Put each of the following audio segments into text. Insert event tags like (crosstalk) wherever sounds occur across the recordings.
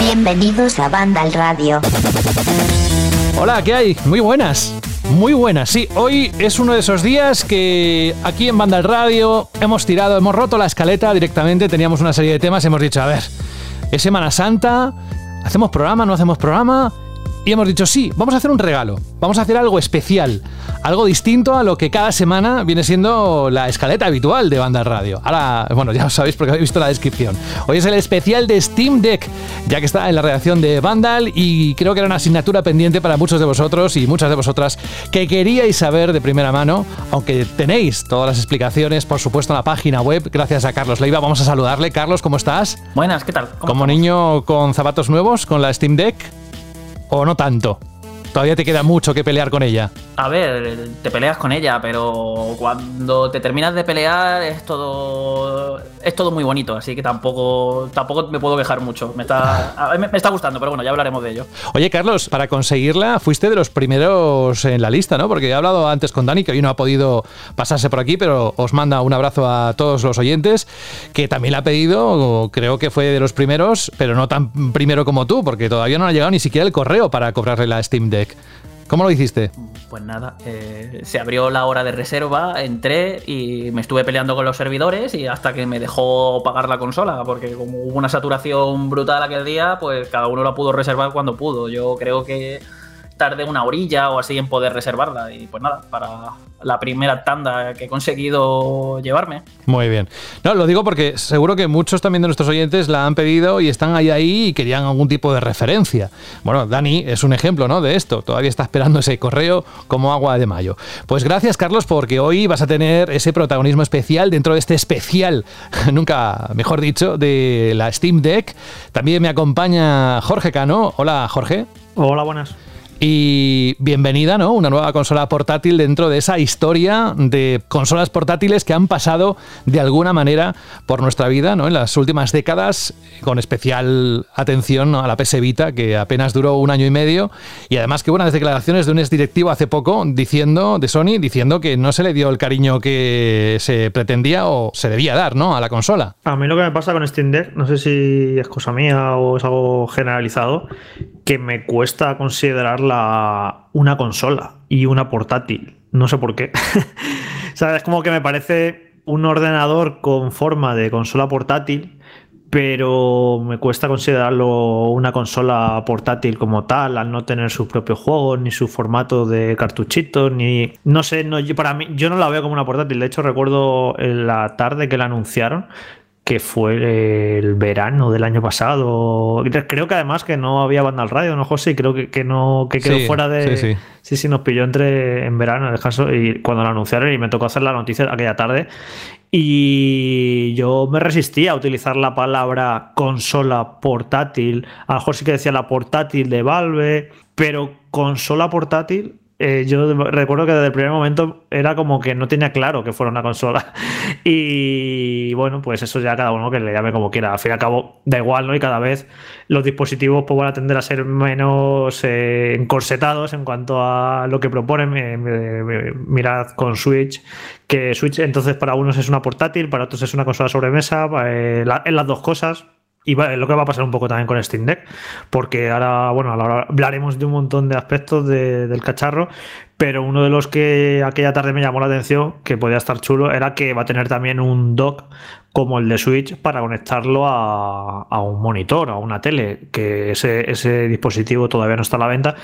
Bienvenidos a Banda al Radio. Hola, ¿qué hay? Muy buenas. Muy buenas, sí. Hoy es uno de esos días que aquí en Banda al Radio hemos tirado, hemos roto la escaleta directamente. Teníamos una serie de temas, hemos dicho, a ver, es Semana Santa, ¿hacemos programa? ¿No hacemos programa? Y hemos dicho, sí, vamos a hacer un regalo, vamos a hacer algo especial, algo distinto a lo que cada semana viene siendo la escaleta habitual de Banda Radio. Ahora, bueno, ya lo sabéis porque habéis visto la descripción. Hoy es el especial de Steam Deck, ya que está en la redacción de Vandal y creo que era una asignatura pendiente para muchos de vosotros y muchas de vosotras que queríais saber de primera mano, aunque tenéis todas las explicaciones, por supuesto, en la página web, gracias a Carlos Leiva. Vamos a saludarle. Carlos, ¿cómo estás? Buenas, ¿qué tal? Como niño con zapatos nuevos, con la Steam Deck. ¿O no tanto? Todavía te queda mucho que pelear con ella. A ver, te peleas con ella, pero cuando te terminas de pelear es todo es todo muy bonito, así que tampoco tampoco me puedo quejar mucho. Me está, me, está gustando, pero bueno, ya hablaremos de ello. Oye, Carlos, para conseguirla fuiste de los primeros en la lista, ¿no? Porque he hablado antes con Dani, que hoy no ha podido pasarse por aquí, pero os manda un abrazo a todos los oyentes, que también la ha pedido, creo que fue de los primeros, pero no tan primero como tú, porque todavía no ha llegado ni siquiera el correo para cobrarle la Steam Deck. ¿Cómo lo hiciste? Pues nada, eh, se abrió la hora de reserva, entré y me estuve peleando con los servidores y hasta que me dejó pagar la consola, porque como hubo una saturación brutal aquel día, pues cada uno la pudo reservar cuando pudo. Yo creo que tardé una orilla o así en poder reservarla y pues nada, para la primera tanda que he conseguido llevarme. Muy bien. No, lo digo porque seguro que muchos también de nuestros oyentes la han pedido y están ahí ahí y querían algún tipo de referencia. Bueno, Dani es un ejemplo, ¿no? De esto. Todavía está esperando ese correo como agua de mayo. Pues gracias, Carlos, porque hoy vas a tener ese protagonismo especial dentro de este especial, (laughs) nunca mejor dicho, de la Steam Deck. También me acompaña Jorge Cano. Hola, Jorge. Hola, buenas. Y bienvenida, ¿no? Una nueva consola portátil dentro de esa historia de consolas portátiles que han pasado de alguna manera por nuestra vida, ¿no? En las últimas décadas, con especial atención a la PS Vita, que apenas duró un año y medio, y además que hubo unas declaraciones de un exdirectivo hace poco diciendo, de Sony, diciendo que no se le dio el cariño que se pretendía o se debía dar, ¿no? A la consola. A mí lo que me pasa con Steam Deck, no sé si es cosa mía o es algo generalizado, que me cuesta considerarla una consola y una portátil. No sé por qué. o sea, es como que me parece un ordenador con forma de consola portátil, pero me cuesta considerarlo una consola portátil como tal, al no tener sus propios juegos, ni su formato de cartuchitos, ni. No sé, no, yo, para mí, yo no la veo como una portátil. De hecho, recuerdo en la tarde que la anunciaron, que fue el verano del año pasado. Creo que además que no había banda al radio, ¿no, José? Creo que, que no que quedó fuera de. Sí, sí. sí, nos pilló entre en verano, el caso, y cuando lo anunciaron y me tocó hacer la noticia aquella tarde. Y yo me resistía a utilizar la palabra consola portátil. A lo mejor sí que decía la portátil de Valve, pero consola portátil eh, yo recuerdo que desde el primer momento era como que no tenía claro que fuera una consola. (laughs) Y bueno, pues eso ya cada uno que le llame como quiera. Al fin y al cabo, da igual, ¿no? Y cada vez los dispositivos pues, van a tender a ser menos eh, encorsetados en cuanto a lo que proponen. mirad con Switch, que Switch entonces para unos es una portátil, para otros es una consola sobremesa, eh, en las dos cosas. Y lo que va a pasar un poco también con Steam Deck, porque ahora, bueno, ahora hablaremos de un montón de aspectos del cacharro, pero uno de los que aquella tarde me llamó la atención, que podía estar chulo, era que va a tener también un dock como el de Switch para conectarlo a, un monitor, a una tele, que ese, dispositivo todavía no está a la venta.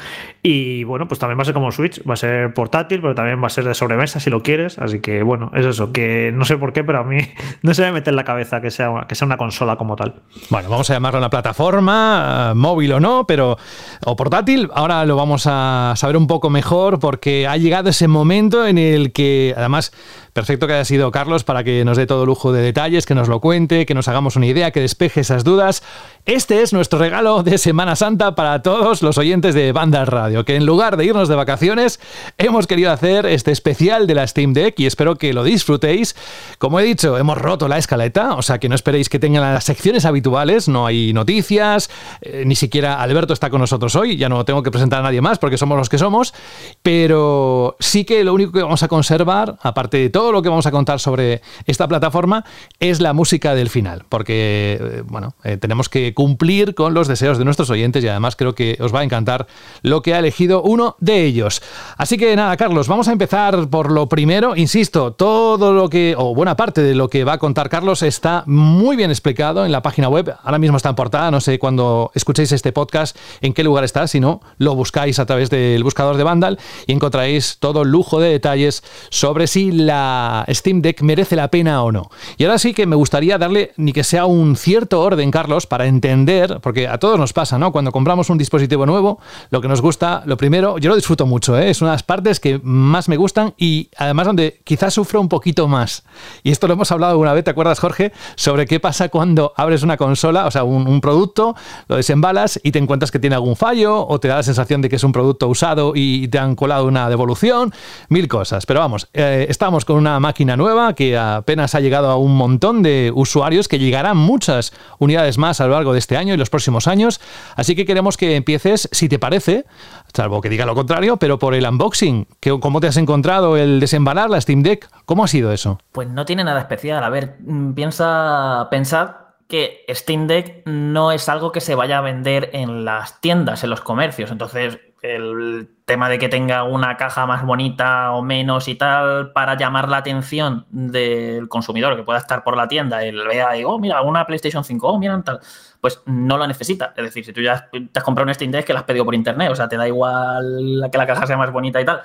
Y bueno, pues también va a ser como Switch, va a ser portátil, pero también va a ser de sobremesa si lo quieres. Así que bueno, es eso, que no sé por qué, pero a mí (laughs) no se me mete en la cabeza que sea, que sea una consola como tal. Bueno, vamos a llamarlo una plataforma, móvil o no, pero o portátil. Ahora lo vamos a saber un poco mejor porque ha llegado ese momento en el que además Perfecto que haya sido Carlos para que nos dé todo lujo de detalles, que nos lo cuente, que nos hagamos una idea, que despeje esas dudas. Este es nuestro regalo de Semana Santa para todos los oyentes de Banda Radio, que en lugar de irnos de vacaciones, hemos querido hacer este especial de la Steam Deck y espero que lo disfrutéis. Como he dicho, hemos roto la escaleta, o sea que no esperéis que tengan las secciones habituales, no hay noticias, eh, ni siquiera Alberto está con nosotros hoy, ya no tengo que presentar a nadie más porque somos los que somos, pero sí que lo único que vamos a conservar, aparte de todo, todo lo que vamos a contar sobre esta plataforma es la música del final, porque, eh, bueno, eh, tenemos que cumplir con los deseos de nuestros oyentes y además creo que os va a encantar lo que ha elegido uno de ellos. Así que nada, Carlos, vamos a empezar por lo primero. Insisto, todo lo que, o buena parte de lo que va a contar Carlos está muy bien explicado en la página web. Ahora mismo está en portada, no sé cuando escuchéis este podcast en qué lugar está, si no, lo buscáis a través del buscador de Vandal y encontraréis todo el lujo de detalles sobre si la Steam Deck merece la pena o no. Y ahora sí que me gustaría darle ni que sea un cierto orden, Carlos, para entender, porque a todos nos pasa, ¿no? Cuando compramos un dispositivo nuevo, lo que nos gusta, lo primero, yo lo disfruto mucho, ¿eh? es una de las partes que más me gustan y además donde quizás sufro un poquito más. Y esto lo hemos hablado alguna vez, ¿te acuerdas, Jorge? Sobre qué pasa cuando abres una consola, o sea, un, producto, lo desembalas y te encuentras que tiene algún fallo o te da la sensación de que es un producto usado y te han colado una devolución, mil cosas. Pero vamos, eh, estamos con una máquina nueva que apenas ha llegado a un montón de usuarios, que llegarán muchas unidades más a lo largo de este año y los próximos años. Así que queremos que empieces, si te parece, salvo que diga lo contrario, pero por el unboxing. ¿Cómo te has encontrado el desembalar la Steam Deck? ¿Cómo ha sido eso? Pues no tiene nada especial. A ver, mm, piensa, pensad que Steam Deck no es algo que se vaya a vender en las tiendas, en los comercios. Entonces, el tema de que tenga una caja más bonita o menos y tal para llamar la atención del consumidor que pueda estar por la tienda y vea y, oh, mira, una PlayStation 5, oh, mira, tal, pues no lo necesita. Es decir, si tú ya te has comprado un Steam Deck que la has pedido por internet, o sea, te da igual que la caja sea más bonita y tal.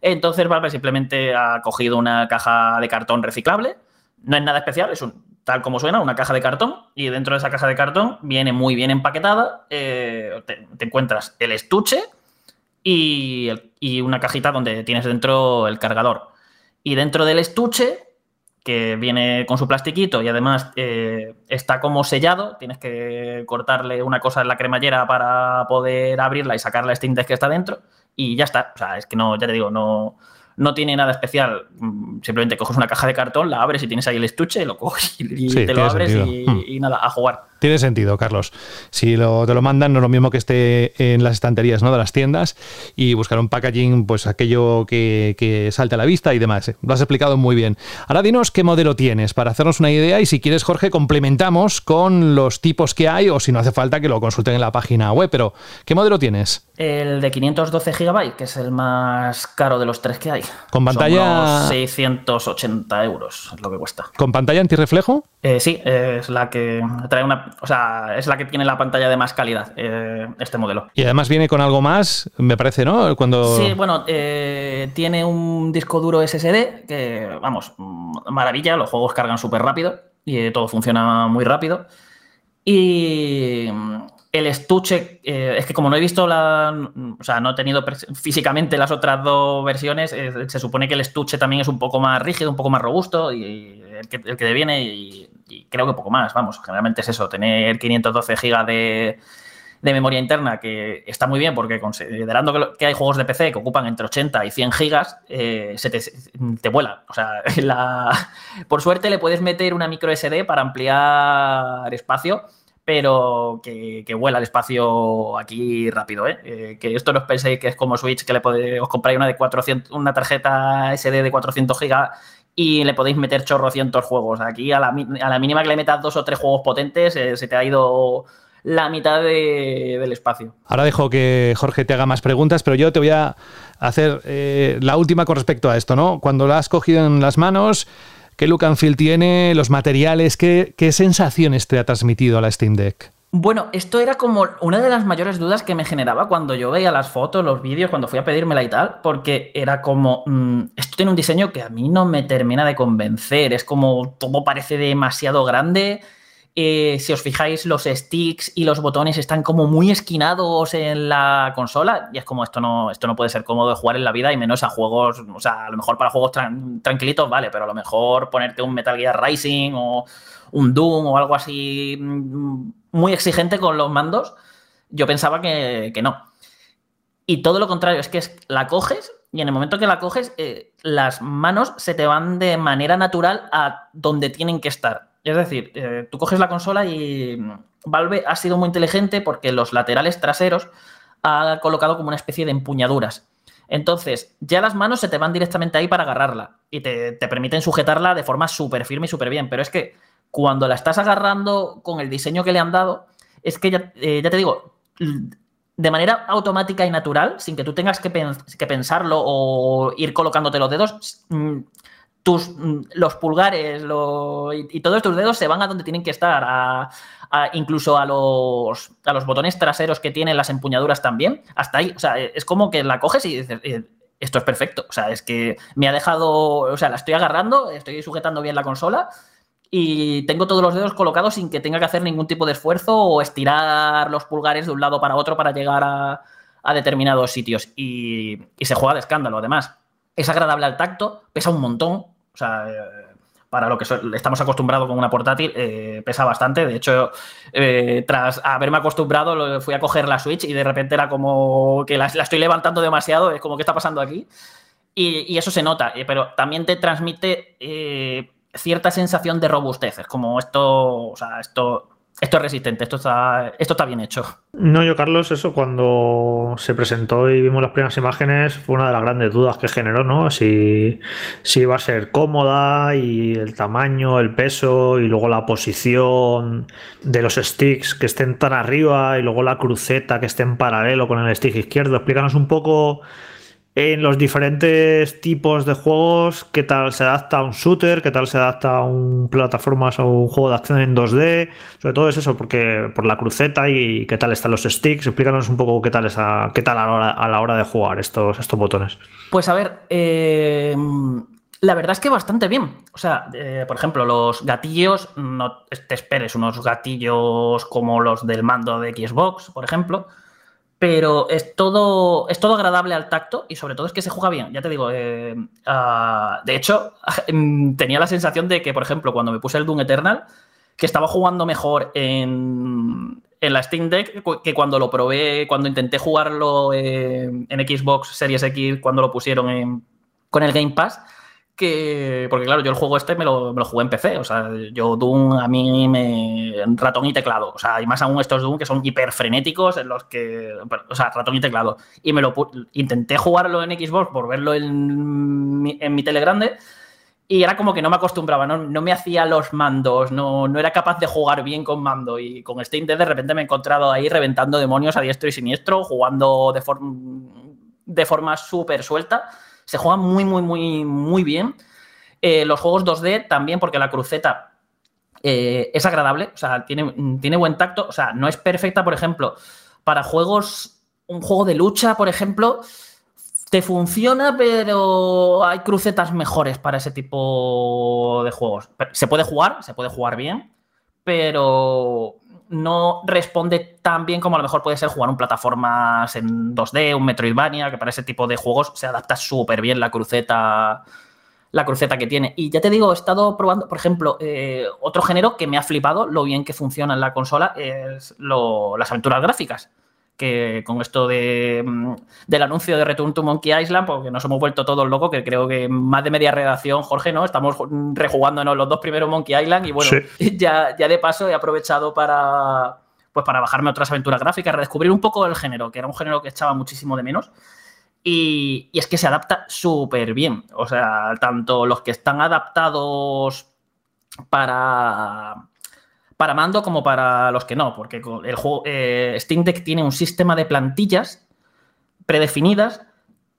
Entonces, Valve simplemente ha cogido una caja de cartón reciclable. No es nada especial, es un, tal como suena, una caja de cartón. Y dentro de esa caja de cartón viene muy bien empaquetada. Eh, te, encuentras el estuche, y, una cajita donde tienes dentro el cargador. Y dentro del estuche, que viene con su plastiquito y además eh, está como sellado, tienes que cortarle una cosa en la cremallera para poder abrirla y sacar la Steam Deck que está dentro y ya está. O sea, es que no, ya te digo, no, no tiene nada especial. Mm, simplemente coges una caja de cartón, la abres y tienes ahí el estuche, lo coges y, te lo abres y, nada, a jugar. Tiene sentido, Carlos. Si lo, te lo mandan, no es lo mismo que esté en las estanterías ¿no? de las tiendas y buscar un packaging, pues aquello que, que salte a la vista y demás. ¿eh? Lo has explicado muy bien. Ahora dinos qué modelo tienes para hacernos una idea y si quieres, Jorge, complementamos con los tipos que hay o si no hace falta que lo consulten en la página web. Pero, ¿qué modelo tienes? El de 512 GB, que es el más caro de los tres que hay. Con pantalla. 680 euros es lo que cuesta. ¿Con pantalla antirreflejo? Eh, sí, es la que trae una. O sea, es la que tiene la pantalla de más calidad, eh, este modelo. Y además viene con algo más, me parece, ¿no? Cuando... Sí, bueno, eh, tiene un disco duro SSD que, vamos, maravilla, los juegos cargan súper rápido y todo funciona muy rápido. Y el estuche, es que como no he visto la. O sea, no he tenido físicamente las otras dos versiones, se supone que el estuche también es un poco más rígido, un poco más robusto y el que, el que deviene y creo que poco más, vamos, generalmente es eso, tener 512 GB de, memoria interna, que está muy bien porque considerando que, hay juegos de PC que ocupan entre 80 y 100 gigas, eh, se te, vuela. O sea, (laughs) por suerte le puedes meter una micro SD para ampliar espacio, pero que, vuela el espacio aquí rápido. ¿eh? ¿eh? que esto no os penséis que es como Switch, que le podéis, os compráis una, de 400, una tarjeta SD de 400 gigas y le podéis meter chorrocientos juegos. Aquí a la, mínima que le metas dos o tres juegos potentes eh, se te ha ido la mitad del espacio. Ahora dejo que Jorge te haga más preguntas, pero yo te voy a hacer eh, la última con respecto a esto, ¿no? Cuando la has cogido en las manos, ¿qué look and feel tiene? ¿Los materiales? ¿Qué, qué sensaciones te ha transmitido a la Steam Deck? Bueno, esto era como una de las mayores dudas que me generaba cuando yo veía las fotos, los vídeos, cuando fui a pedírmela y tal, porque era como, mm, esto tiene un diseño que a mí no me termina de convencer, es como todo parece demasiado grande. Eh, si os fijáis, los sticks y los botones están como muy esquinados en la consola y es como esto no, esto no puede ser cómodo de jugar en la vida y menos a juegos, o sea, a lo mejor para juegos tranquilitos, vale, pero a lo mejor ponerte un Metal Gear Rising o un Doom o algo así mm, muy exigente con los mandos, yo pensaba que, no. Y todo lo contrario, es que la coges y en el momento que la coges, eh, las manos se te van de manera natural a donde tienen que estar. Es decir, eh, tú coges la consola y Valve ha sido muy inteligente porque los laterales traseros ha colocado como una especie de empuñaduras. Entonces, ya las manos se te van directamente ahí para agarrarla y te, permiten sujetarla de forma súper firme y súper bien. Pero es que cuando la estás agarrando con el diseño que le han dado, es que ya, eh, te digo, de manera automática y natural, sin que tú tengas que, pensarlo o ir colocándote los dedos, mm, tus, mm, los pulgares y, todos tus dedos se van a donde tienen que estar, incluso a los, a los botones traseros que tienen las empuñaduras también, hasta ahí. O sea, es como que la coges y dices, eh, esto es perfecto. O sea, es que me ha dejado, o sea, la estoy agarrando, estoy sujetando bien la consola y tengo todos los dedos colocados sin que tenga que hacer ningún tipo de esfuerzo o estirar los pulgares de un lado para otro para llegar a, determinados sitios. Y, se juega de escándalo, además. Es agradable al tacto, pesa un montón, o sea, eh, para lo que estamos acostumbrados con una portátil, eh, pesa bastante. De hecho, eh, tras haberme acostumbrado, fui a coger la Switch y de repente era como que la, estoy levantando demasiado, es como, ¿qué está pasando aquí? Y, eso se nota, pero también te transmite cierta sensación de robustez. Es como esto, o sea, esto esto es resistente, esto está, esto está bien hecho. No, yo, Carlos, eso cuando se presentó y vimos las primeras imágenes fue una de las grandes dudas que generó, ¿no? Si, si iba a ser cómoda y el tamaño, el peso y luego la posición de los sticks que estén tan arriba y luego la cruceta que esté en paralelo con el stick izquierdo. Explícanos un poco en los diferentes tipos de juegos, qué tal se adapta a un shooter, qué tal se adapta a un plataformas o un juego de acción en 2D, sobre todo es eso, porque por la cruceta y qué tal están los sticks, explícanos un poco qué tal, esa, qué tal a, la hora, de jugar estos, estos botones. Pues a ver, eh, la verdad es que bastante bien. O sea, eh, por ejemplo, los gatillos, no te esperes unos gatillos como los del mando de Xbox, por ejemplo pero es todo, es todo agradable al tacto y sobre todo es que se juega bien. Ya te digo, eh, ah, de hecho, (laughs) em, tenía la sensación de que, por ejemplo, cuando me puse el Doom Eternal, que estaba jugando mejor en, la Steam Deck que cuando lo probé, cuando intenté jugarlo en, en Xbox Series X, cuando lo pusieron con el Game Pass que. Porque claro, yo el juego este me lo, me lo, jugué en PC. O sea, yo Doom a mí me. ratón y teclado. O sea, y más aún estos Doom que son hiper frenéticos en los que. O sea, ratón y teclado. Y me lo intenté jugarlo en Xbox por verlo en mi, en mi tele grande. Y era como que no me acostumbraba, no, no me hacía los mandos, no, no, era capaz de jugar bien con mando. Y con Steam Deck de repente me he encontrado ahí reventando demonios a diestro y siniestro, jugando de, de forma súper suelta se juega muy, muy, muy, muy bien. Eh, los juegos 2D también, porque la cruceta eh, es agradable, o sea, tiene, tiene buen tacto. O sea, no es perfecta, por ejemplo, para juegos, un juego de lucha, por ejemplo, te funciona, pero hay crucetas mejores para ese tipo de juegos. Se puede jugar, se puede jugar bien, pero no responde tan bien como a lo mejor puede ser jugar un plataformas en 2D, un Metroidvania, que para ese tipo de juegos se adapta súper bien la cruceta la cruceta que tiene. Y ya te digo, he estado probando, por ejemplo, eh, otro género que me ha flipado lo bien que funciona en la consola es las aventuras gráficas que con esto de, mm, del anuncio de Return to Monkey Island, porque nos hemos vuelto todos locos, que creo que más de media redacción, Jorge, ¿no? Estamos rejugándonos los dos primeros Monkey Island y bueno, (laughs) ya, ya de paso he aprovechado para, pues para bajarme otras aventuras gráficas, redescubrir un poco el género, que era un género que echaba muchísimo de menos. Y, y es que se adapta súper bien. O sea, tanto los que están adaptados para para mando como para los que no, porque el juego eh, Steam Deck tiene un sistema de plantillas predefinidas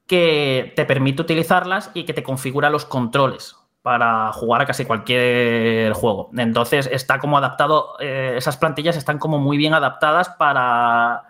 que te permite utilizarlas y que te configura los controles para jugar a casi cualquier juego. Entonces está como adaptado, eh, esas plantillas están como muy bien adaptadas para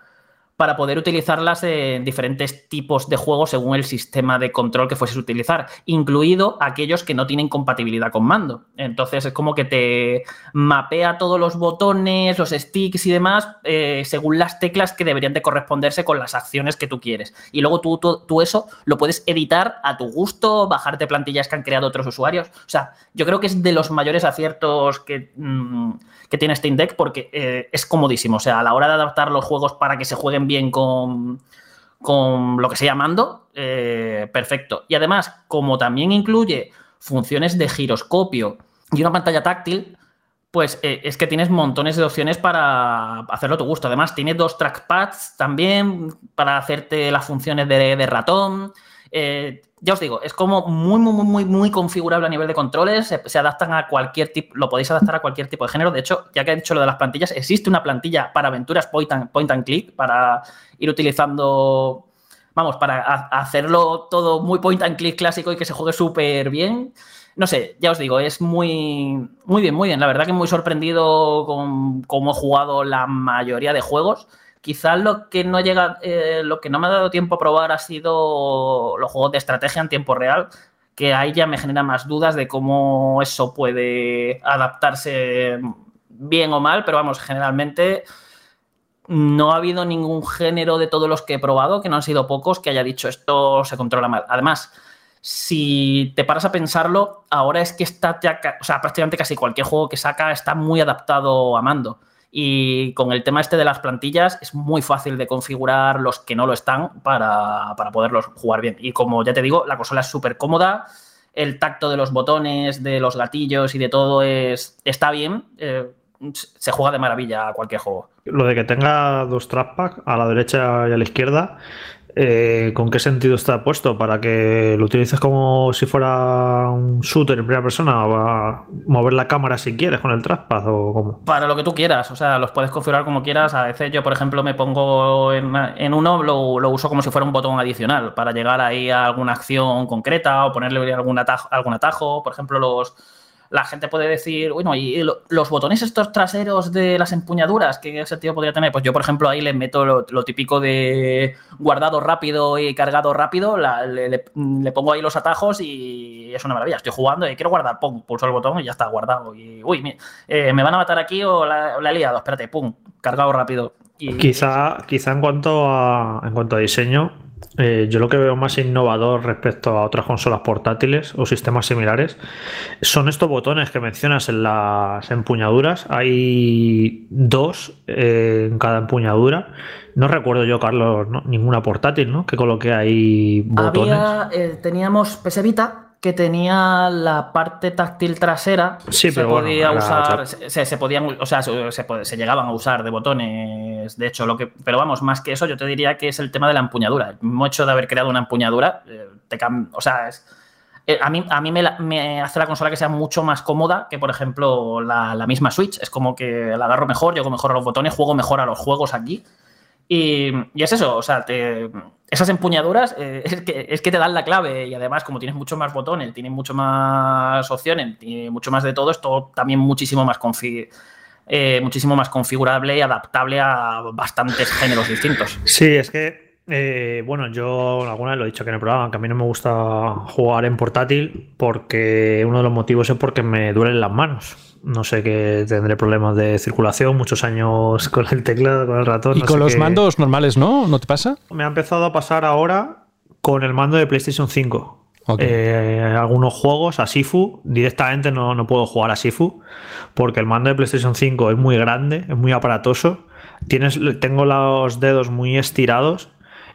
para poder utilizarlas en diferentes tipos de juegos según el sistema de control que fueses utilizar, incluido aquellos que no tienen compatibilidad con mando. Entonces es como que te mapea todos los botones, los sticks y demás eh, según las teclas que deberían de corresponderse con las acciones que tú quieres. Y luego tú, tú, eso lo puedes editar a tu gusto, bajarte plantillas que han creado otros usuarios. O sea, yo creo que es de los mayores aciertos que... Mm, que tiene Steam Deck porque eh, es comodísimo. O sea, a la hora de adaptar los juegos para que se jueguen bien con, con lo que se mando, eh, perfecto. Y además, como también incluye funciones de giroscopio y una pantalla táctil, pues eh, es que tienes montones de opciones para hacerlo a tu gusto. Además, tiene dos trackpads también para hacerte las funciones de, ratón. Eh, ya os digo, es como muy, muy, muy, muy configurable a nivel de controles. Se, adaptan a cualquier tipo, lo podéis adaptar a cualquier tipo de género. De hecho, ya que he dicho lo de las plantillas, existe una plantilla para aventuras point and, point and click para ir utilizando, vamos, para hacerlo todo muy point and click clásico y que se juegue súper bien no sé, ya os digo, es muy, muy bien, muy bien. La verdad que muy sorprendido con cómo he jugado la mayoría de juegos. Quizás lo que no llega, eh, lo que no me ha dado tiempo a probar ha sido los juegos de estrategia en tiempo real, que ahí ya me genera más dudas de cómo eso puede adaptarse bien o mal, pero vamos, generalmente no ha habido ningún género de todos los que he probado, que no han sido pocos, que haya dicho esto se controla mal. Además, si te paras a pensarlo, ahora es que está ya, o sea, prácticamente casi cualquier juego que saca está muy adaptado a mando. Y con el tema este de las plantillas es muy fácil de configurar los que no lo están para, poderlos jugar bien. Y como ya te digo, la consola es súper cómoda, el tacto de los botones, de los gatillos y de todo es, está bien. Eh, se juega de maravilla a cualquier juego. Lo de que tenga dos trackpads a la derecha y a la izquierda eh, ¿con qué sentido está puesto? ¿Para que lo utilices como si fuera un shooter en primera persona? ¿O mover la cámara si quieres con el trackpad o cómo? Para lo que tú quieras, o sea, los puedes configurar como quieras. A veces yo, por ejemplo, me pongo en, uno, lo, lo, uso como si fuera un botón adicional para llegar ahí a alguna acción concreta o ponerle algún algún atajo. Por ejemplo, los la gente puede decir, bueno, y los botones estos traseros de las empuñaduras, ¿qué sentido podría tener? Pues yo, por ejemplo, ahí le meto lo, típico de guardado rápido y cargado rápido, le, pongo ahí los atajos y es una maravilla. Estoy jugando y quiero guardar, pum, pulso el botón y ya está guardado. Y, uy, eh, me van a matar aquí o la, he liado, espérate, pum, cargado rápido. Y, quizá, quizá en cuanto a en cuanto a diseño, eh, yo lo que veo más innovador respecto a otras consolas portátiles o sistemas similares son estos botones que mencionas en las empuñaduras. Hay dos eh, en cada empuñadura. No recuerdo yo, Carlos, ninguna portátil, ¿no? Que coloque ahí botones. Había, eh, teníamos PS que tenía la parte táctil trasera. Sí, se podía usar, se, podían, o sea, se, llegaban a usar de botones. De hecho, lo que, pero vamos, más que eso, yo te diría que es el tema de la empuñadura. El hecho de haber creado una empuñadura, eh, te o sea, eh, a mí, a mí me, hace la consola que sea mucho más cómoda que, por ejemplo, la, la, misma Switch. Es como que la agarro mejor, llego mejor a los botones, juego mejor a los juegos aquí. Y, es eso, o sea, esas empuñaduras eh, (laughs) es, que, te dan la clave y además como tienes muchos más botones, tienes mucho más opciones, tiene mucho más de todo, es todo también muchísimo más, eh, muchísimo más configurable y adaptable a bastantes géneros distintos. Sí, es que, eh, bueno, yo alguna vez lo he dicho que en el programa, que a mí no me gusta jugar en portátil porque uno de los motivos es porque me duelen las manos no sé que tendré problemas de circulación, muchos años (laughs) con el teclado, con el ratón. ¿Y con los mandos normales no? ¿No te pasa? Me ha empezado a pasar ahora con el mando de PlayStation 5. Eh, algunos juegos a Sifu, directamente no, no, puedo jugar a Sifu porque el mando de PlayStation 5 es muy grande, es muy aparatoso. Tienes, tengo los dedos muy estirados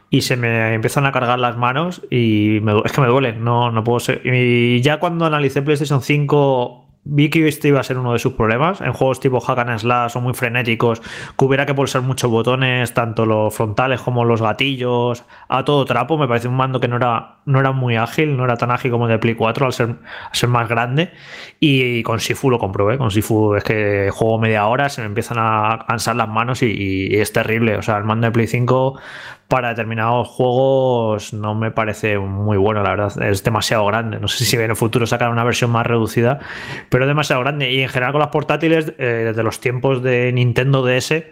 y se me empiezan a cargar las manos y es que me duelen, no, no puedo ser. Y ya cuando analicé PlayStation 5 vi que este iba a ser uno de sus problemas. En juegos tipo hack and slash o muy frenéticos que hubiera que pulsar muchos botones tanto los frontales como los gatillos. A todo trapo me parece un mando que no era, no era muy ágil no era tan ágil como el de Play 4 al ser, ser más grande. Y, con Sifu lo comprobé con Sifu es que juego media hora se me empiezan a cansar las manos y, es terrible. O sea el mando de Play 5 para determinados juegos no me parece muy bueno, la verdad. Es demasiado grande. No sé si en el futuro sacar una versión más reducida, pero demasiado grande. Y en general con las portátiles, eh, desde los tiempos de Nintendo DS,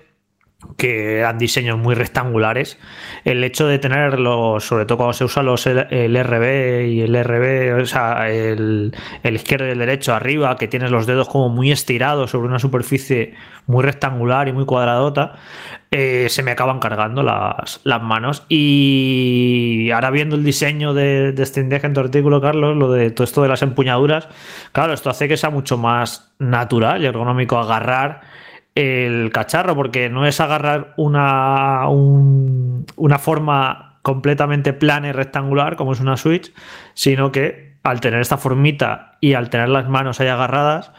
que eran diseños muy rectangulares, el hecho de tenerlos, sobre todo cuando se usa los el RB y el RB, o sea, el, izquierdo y el derecho arriba, que tienes los dedos como muy estirados sobre una superficie muy rectangular y muy cuadradota, eh, se me acaban cargando las, manos. Y ahora viendo el diseño de, de este en tu artículo, Carlos, lo de todo esto de las empuñaduras, claro, esto hace que sea mucho más natural y ergonómico agarrar el cacharro, porque no es agarrar una, una forma completamente plana y rectangular como es una Switch, sino que al tener esta formita y al tener las manos ahí agarradas,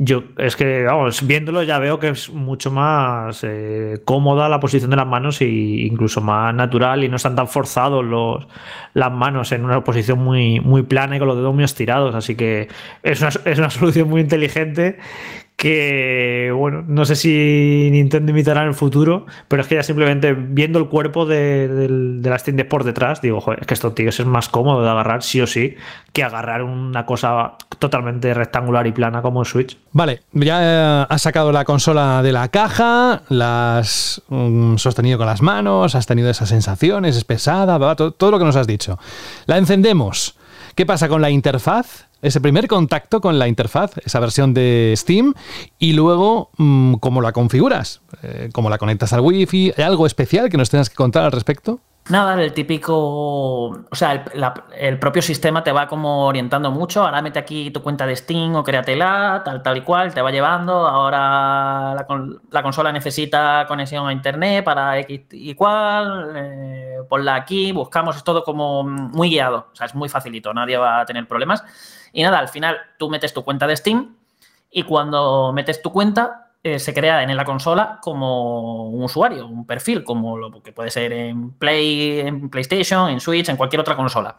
yo es que, vamos, viéndolo ya veo que es mucho más eh, cómoda la posición de las manos e incluso más natural y no están tan forzados los, las manos en una posición muy, muy plana y con los dedos muy estirados. Así que es una, es una (laughs) solución muy inteligente que, bueno, no sé si Nintendo imitará en el futuro, pero es que ya simplemente viendo el cuerpo de, de, la Steam Deck por detrás, digo, joder, es que esto, tío, es más cómodo de agarrar sí o sí que agarrar una cosa totalmente rectangular y plana como el Switch. Vale, ya has sacado la consola de la caja, la has mm, sostenido con las manos, has tenido esas sensaciones, es pesada, todo, todo lo que nos has dicho. La encendemos. ¿Qué pasa con la interfaz? Ese primer contacto con la interfaz, esa versión de Steam, y luego mm, cómo la configuras, eh, cómo la conectas al Wi-Fi. ¿Hay algo especial que nos tengas que contar al respecto? Nada, el típico. O sea, el, propio sistema te va como orientando mucho. Ahora mete aquí tu cuenta de Steam o créatela, tal, tal y cual, te va llevando. Ahora la, consola necesita conexión a internet para X y cual. Eh, ponla aquí, buscamos, es todo como muy guiado. O sea, es muy facilito, nadie va a tener problemas. Y nada, al final tú metes tu cuenta de Steam y cuando metes tu cuenta eh, se crea en la consola como un usuario, un perfil, como lo que puede ser en Play, en PlayStation, en Switch, en cualquier otra consola.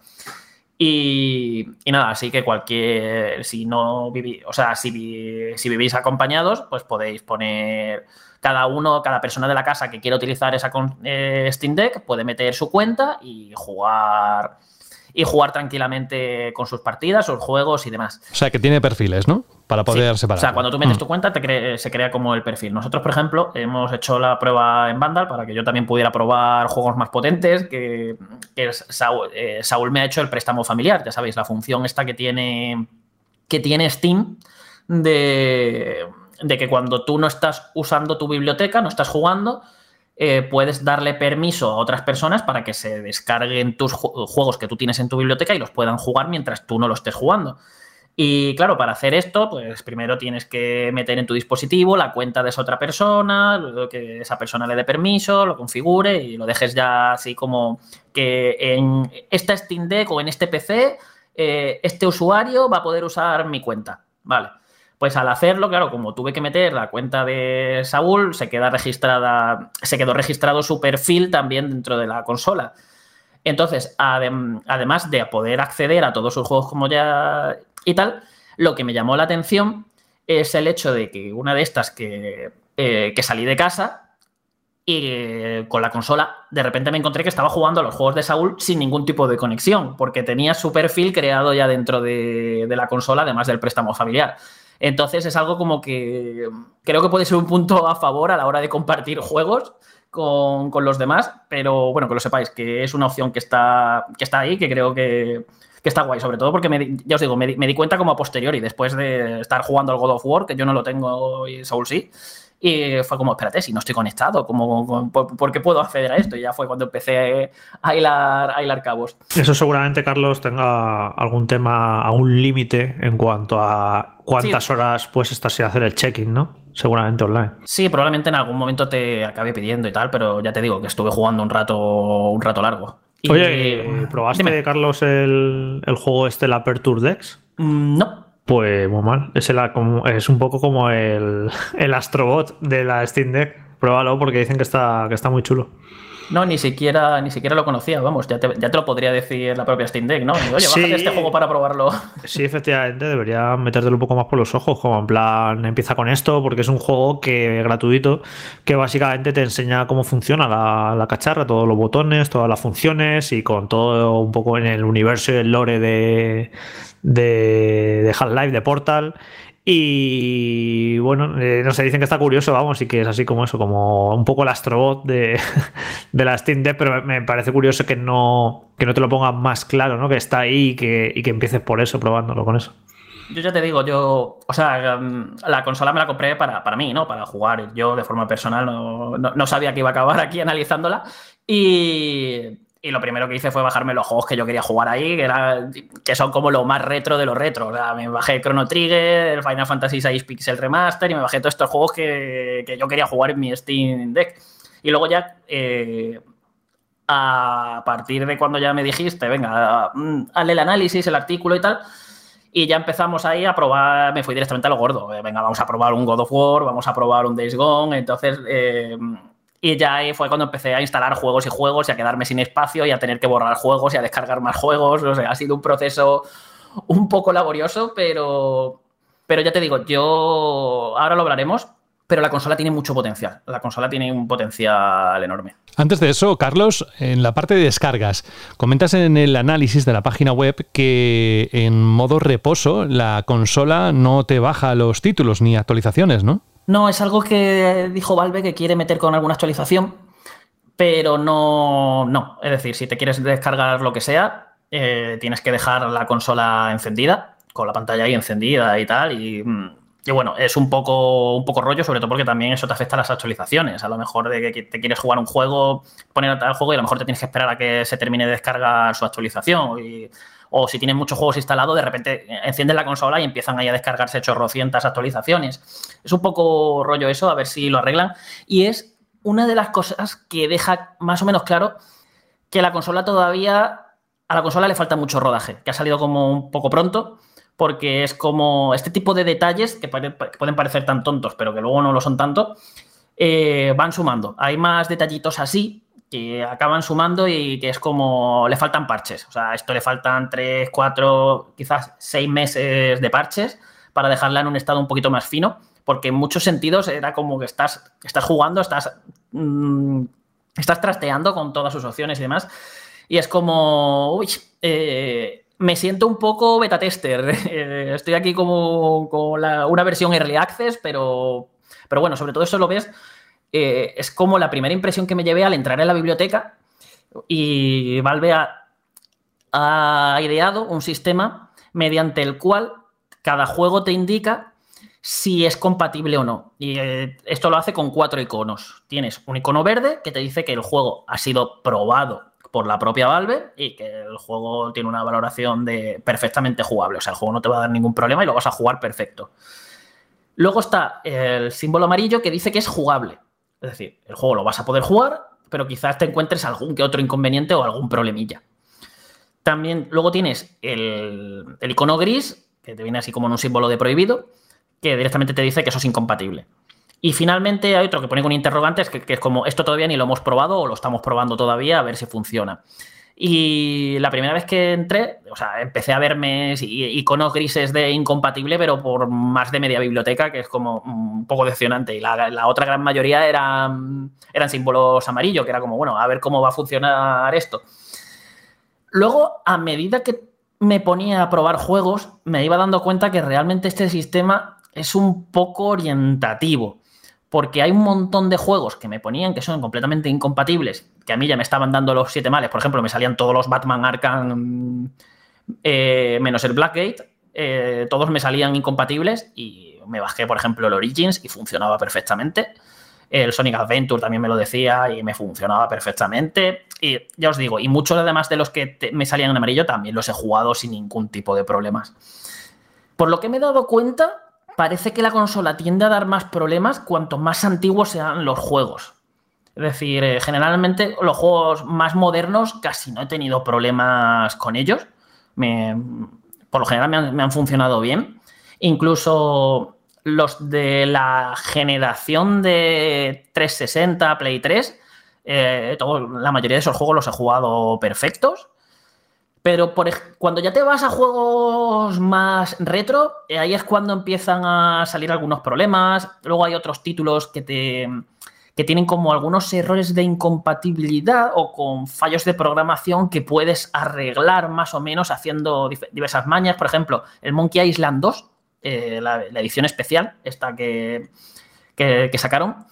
Y, nada, así que cualquier, si no vivís, o sea, si, si, vivís acompañados, pues podéis poner cada uno, cada persona de la casa que quiera utilizar esa eh, Steam Deck puede meter su cuenta y jugar y jugar tranquilamente con sus partidas, sus juegos y demás. O sea, que tiene perfiles, ¿no? Para poder separar. O sea, cuando tú metes mm. tu cuenta te se crea como el perfil. Nosotros, por ejemplo, hemos hecho la prueba en Vandal para que yo también pudiera probar juegos más potentes, que, eh, Saúl, me ha hecho el préstamo familiar, ya sabéis, la función esta que tiene, que tiene Steam de, de que cuando tú no estás usando tu biblioteca, no estás jugando, eh, puedes darle permiso a otras personas para que se descarguen tus juegos que tú tienes en tu biblioteca y los puedan jugar mientras tú no lo estés jugando. Y claro, para hacer esto, pues primero tienes que meter en tu dispositivo la cuenta de esa otra persona, que esa persona le dé permiso, lo configure y lo dejes ya así como que en esta Steam Deck o en este PC, eh, este usuario va a poder usar mi cuenta. Vale. Pues al hacerlo, claro, como tuve que meter la cuenta de Saúl, se queda registrada, se quedó registrado su perfil también dentro de la consola. Entonces, además de poder acceder a todos sus juegos como ya y tal, lo que me llamó la atención es el hecho de que una de estas que, eh, que salí de casa y eh, con la consola de repente me encontré que estaba jugando a los juegos de Saúl sin ningún tipo de conexión, porque tenía su perfil creado ya dentro de, de la consola, además del préstamo familiar. Entonces es algo como que creo que puede ser un punto a favor a la hora de compartir juegos con, los demás, pero bueno, que lo sepáis, que es una opción que está, que está ahí, que creo que, está guay, sobre todo porque me, ya os digo, me, di cuenta como a posteriori, después de estar jugando al God of War, que yo no lo tengo y Saul sí, y fue como, espérate, si no estoy conectado, ¿cómo, por, qué puedo acceder a esto? Y ya fue cuando empecé a hilar, a hilar cabos. Eso seguramente, Carlos, tenga algún tema, algún límite en cuanto a cuántas horas puedes estar sin hacer el check-in, ¿no? Seguramente online. Sí, probablemente en algún momento te acabe pidiendo y tal, pero ya te digo que estuve jugando un rato, un rato largo. Oye, ¿probaste, Carlos, el, el, juego este, el Aperture Dex? Mm, no. Pues muy mal. Es, es un poco como el, (laughs) el, Astrobot de la Steam Deck. Pruébalo porque dicen que está, que está muy chulo. No, ni siquiera, ni siquiera lo conocía, vamos, ya te, ya te lo podría decir la propia Steam Deck, ¿no? Oye, bájate este juego para probarlo. (laughs) Sí, efectivamente, debería metértelo un poco más por los ojos, como en plan, empieza con esto, porque es un juego que gratuito, que básicamente te enseña cómo funciona la, la cacharra, todos los botones, todas las funciones y con todo un poco en el universo y el lore de, de, de Half-Life, de Portal. Y bueno, eh, no sé, dicen que está curioso, vamos, y que es así como eso, como un poco el astrobot de, (laughs) de la Steam Deck, pero me parece curioso que no, que no te lo pongan más claro, ¿no? Que está ahí y que, y que empieces por eso, probándolo con eso. Yo ya te digo, yo, o sea, mm, la consola me la compré para, para mí, ¿no? Para jugar. Yo de forma personal no, no sabía que iba a acabar aquí analizándola. Y y lo primero que hice fue bajarme los juegos que yo quería jugar ahí, que, era, que son como lo más retro de los retro. O sea, me bajé Chrono Trigger, el Final Fantasy VI Pixel Remaster y me bajé todos estos juegos que, que yo quería jugar en mi Steam Deck. Y luego ya, eh, a partir de cuando ya me dijiste, venga, mm, hazle el análisis, el artículo y tal, Y ya empezamos ahí a probar, me fui directamente a lo gordo. Venga, vamos a probar un God of War, vamos a probar un Days Gone. Entonces, eh, y ya ahí fue cuando empecé a instalar juegos y juegos y a quedarme sin espacio y a tener que borrar juegos y a descargar más juegos. O sea, ha sido un proceso un poco laborioso, pero, pero ya te digo, yo ahora lo hablaremos, pero la consola tiene mucho potencial. La consola tiene un potencial enorme. Antes de eso, Carlos, en la parte de descargas, comentas en el análisis de la página web que en modo reposo la consola no te baja los títulos ni actualizaciones, ¿no? No, es algo que dijo Valve que quiere meter con alguna actualización, pero no, no. Es decir, si te quieres descargar lo que sea, eh, tienes que dejar la consola encendida, con la pantalla ahí encendida y tal, y mm, y bueno, es un poco, un poco rollo, sobre todo porque también eso te afecta a las actualizaciones. A lo mejor de que te quieres jugar un juego, poner al juego y a lo mejor te tienes que esperar a que se termine de descargar su actualización. O si tienes muchos juegos instalados, de repente enciendes la consola y empiezan ahí a descargarse chorrocientas actualizaciones. Es un poco rollo eso, a ver si lo arreglan. Y es una de las cosas que deja más o menos claro que la consola todavía. A la consola le falta mucho rodaje, que ha salido como un poco pronto porque es como este tipo de detalles que, pueden parecer tan tontos, pero que luego no lo son tanto, eh, van sumando. Hay más detallitos así que acaban sumando y que es como le faltan parches. O sea, esto le faltan 3, 4, quizás 6 meses de parches para dejarla en un estado un poquito más fino, porque en muchos sentidos era como que estás, estás jugando, estás, mm, estás trasteando con todas sus opciones y demás. Y es como, uy, eh, me siento un poco beta tester. (laughs) Eh, estoy aquí como con una versión early access, pero, pero bueno, sobre todo eso lo ves. Eh, es como la primera impresión que me llevé al entrar en la biblioteca y Valve ha, ideado un sistema mediante el cual cada juego te indica si es compatible o no. Y eh, esto lo hace con cuatro iconos. Tienes un icono verde que te dice que el juego ha sido probado por la propia Valve y que el juego tiene una valoración de perfectamente jugable. O sea, el juego no te va a dar ningún problema y lo vas a jugar perfecto. Luego está el símbolo amarillo que dice que es jugable. Es decir, el juego lo vas a poder jugar, pero quizás te encuentres algún que otro inconveniente o algún problemilla. También luego tienes el, el icono gris, que te viene así como en un símbolo de prohibido, que directamente te dice que eso es incompatible. Y finalmente hay otro que pone con interrogantes, que, es como, esto todavía ni lo hemos probado o lo estamos probando todavía a ver si funciona. Y la primera vez que entré, o sea, empecé a verme iconos grises de incompatible, pero por más de media biblioteca, que es como un poco decepcionante. Y la, otra gran mayoría eran, eran símbolos amarillos, que era como, bueno, a ver cómo va a funcionar esto. Luego, a medida que me ponía a probar juegos, me iba dando cuenta que realmente este sistema es un poco orientativo porque hay un montón de juegos que me ponían que son completamente incompatibles, que a mí ya me estaban dando los siete males. Por ejemplo, me salían todos los Batman Arkham eh, menos el Blackgate, eh, todos me salían incompatibles y me bajé, por ejemplo, el Origins y funcionaba perfectamente. El Sonic Adventure también me lo decía y me funcionaba perfectamente. Y ya os digo, y muchos además de los que me salían en amarillo también los he jugado sin ningún tipo de problemas. Por lo que me he dado cuenta, parece que la consola tiende a dar más problemas cuanto más antiguos sean los juegos. Es decir, eh, generalmente los juegos más modernos casi no he tenido problemas con ellos. por lo general me han, funcionado bien. Incluso los de la generación de 360, Play 3, eh, la mayoría de esos juegos los he jugado perfectos. Pero cuando ya te vas a juegos más retro, eh, ahí es cuando empiezan a salir algunos problemas. Luego hay otros títulos que te que tienen como algunos errores de incompatibilidad o con fallos de programación que puedes arreglar más o menos haciendo diversas mañas. Por ejemplo, el Monkey Island 2, eh, la, edición especial, esta que, que, que sacaron,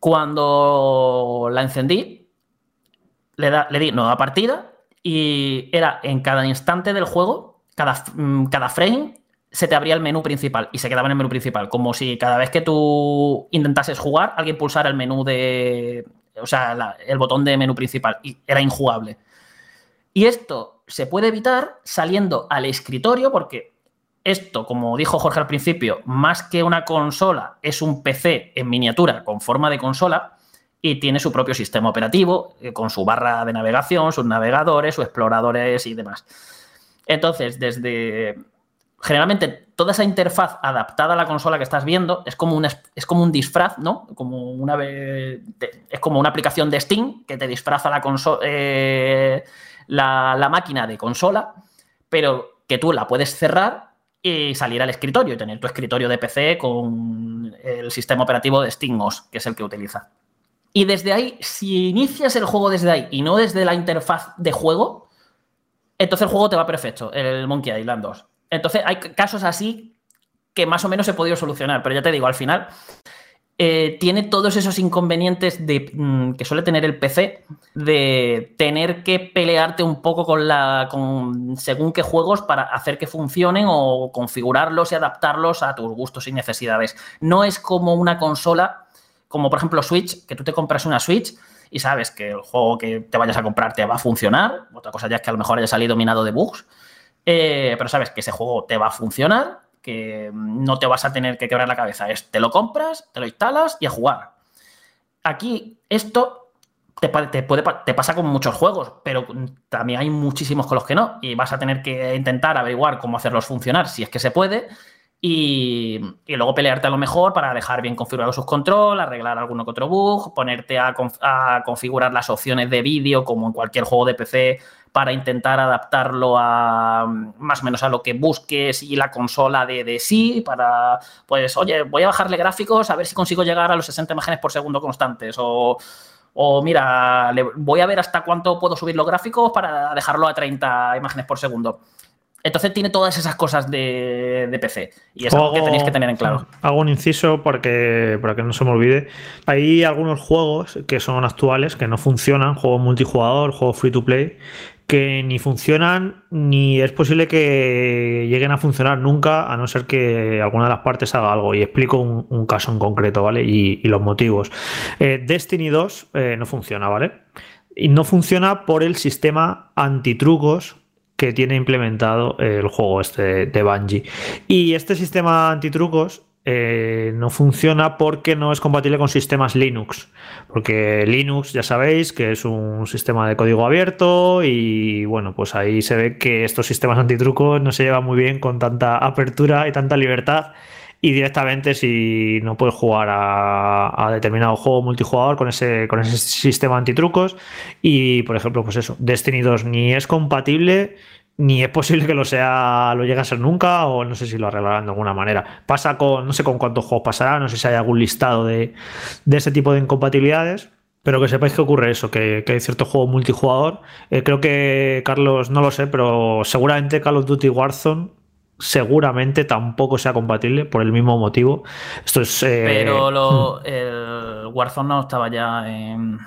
cuando la encendí, le, da, le di nueva partida y era en cada instante del juego, cada, mm, cada frame, se te abría el menú principal y se quedaba en el menú principal, como si cada vez que tú intentases jugar, alguien pulsara el menú de. O sea, el botón de menú principal y era injugable. Y esto se puede evitar saliendo al escritorio, porque esto, como dijo Jorge al principio, más que una consola, es un PC en miniatura con forma de consola y tiene su propio sistema operativo eh, con su barra de navegación, sus navegadores, sus exploradores y demás. Entonces, desde generalmente toda esa interfaz adaptada a la consola que estás viendo es como, es como un disfraz, ¿no? Como una, es como una aplicación de Steam que te disfraza la, eh, la, la máquina de consola, pero que tú la puedes cerrar y salir al escritorio y tener tu escritorio de PC con el sistema operativo de SteamOS, que es el que utiliza. Y desde ahí, si inicias el juego desde ahí y no desde la interfaz de juego, entonces el juego te va perfecto, el Monkey Island 2. Entonces hay casos así que más o menos he podido solucionar, pero ya te digo, al final eh, tiene todos esos inconvenientes de, mm, que suele tener el PC de tener que pelearte un poco con la con según qué juegos para hacer que funcionen o configurarlos y adaptarlos a tus gustos y necesidades. No es como una consola, como por ejemplo Switch, que tú te compras una Switch y sabes que el juego que te vayas a comprar te va a funcionar. Otra cosa ya es que a lo mejor haya salido minado de bugs. Eh, pero sabes que ese juego te va a funcionar, que no te vas a tener que quebrar la cabeza. Es te lo compras, te lo instalas y a jugar. Aquí esto te, te, puede, te pasa con muchos juegos, pero también hay muchísimos con los que no. Y vas a tener que intentar averiguar cómo hacerlos funcionar, si es que se puede. Y, luego pelearte a lo mejor para dejar bien configurado sus control, arreglar alguno que otro bug, ponerte a, configurar las opciones de vídeo como en cualquier juego de PC para intentar adaptarlo a más o menos a lo que busques y la consola de, sí, para, pues, oye, voy a bajarle gráficos a ver si consigo llegar a los 60 imágenes por segundo constantes o... O mira, voy a ver hasta cuánto puedo subir los gráficos para dejarlo a 30 imágenes por segundo. Entonces tiene todas esas cosas de, PC. Y es algo que tenéis que tener en claro. Hago un inciso porque, para que no se me olvide. Hay algunos juegos que son actuales que no funcionan, juegos multijugador, juegos free to play, que ni funcionan ni es posible que lleguen a funcionar nunca a no ser que alguna de las partes haga algo. Y explico un, caso en concreto, ¿vale? Y, los motivos. Eh, Destiny 2 eh, no funciona, ¿vale? Y no funciona por el sistema antitrucos que tiene implementado el juego este de Bungie. Y este sistema antitrucos eh, no funciona porque no es compatible con sistemas Linux. Porque Linux, ya sabéis, que es un sistema de código abierto y bueno, pues ahí se ve que estos sistemas antitrucos no se llevan muy bien con tanta apertura y tanta libertad. Y directamente si no puedes jugar a, determinado juego multijugador con ese, con ese sistema antitrucos. Y por ejemplo, pues eso, Destiny 2 ni es compatible ni es posible que lo sea, lo llegue a ser nunca, o no sé si lo arreglarán de alguna manera. Pasa con, no sé con cuántos juegos pasará, no sé si hay algún listado de, ese tipo de incompatibilidades. Pero que sepáis que ocurre eso, que, hay cierto juego multijugador. Eh, creo que, Carlos, no lo sé, pero seguramente Call of Duty Warzone seguramente tampoco sea compatible por el mismo motivo. Esto es. Eh, pero lo, hmm. el Warzone no estaba ya en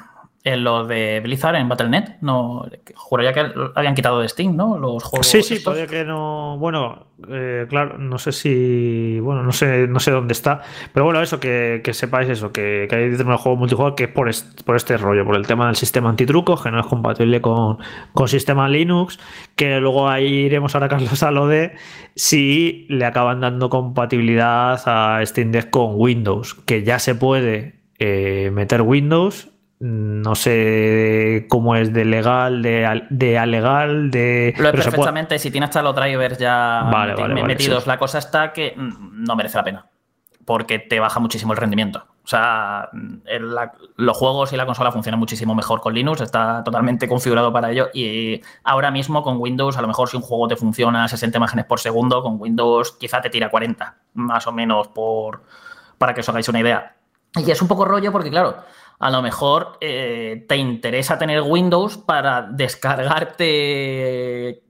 en lo de Blizzard, en Battle.net, no, juraría que habían quitado de Steam, ¿no? Los juegos. Sí, sí, puede que no. Bueno, eh, claro, no sé si. Bueno, no sé, no sé dónde está. Pero bueno, eso, que, sepáis eso, que, que hay determinados juegos multijugador que es por, por este rollo, por el tema del sistema antitruco, que no es compatible con, con sistema Linux, que luego ahí iremos ahora, (laughs) Carlos, a lo de si le acaban dando compatibilidad a Steam Deck con Windows, que ya se puede eh, meter Windows no sé cómo es de legal, de, de alegal, de... Lo es perfectamente, si tiene hasta los drivers ya metidos. La cosa está que mm, no merece la pena, porque te baja muchísimo el rendimiento. O sea, los juegos y la consola funcionan muchísimo mejor con Linux, está totalmente configurado para ello y ahora mismo con Windows, a lo mejor si un juego te funciona a 60 imágenes por segundo, con Windows quizá te tira 40, más o menos, por, para que os hagáis una idea. Y es un poco rollo porque, claro, a lo mejor eh, te interesa tener Windows para descargarte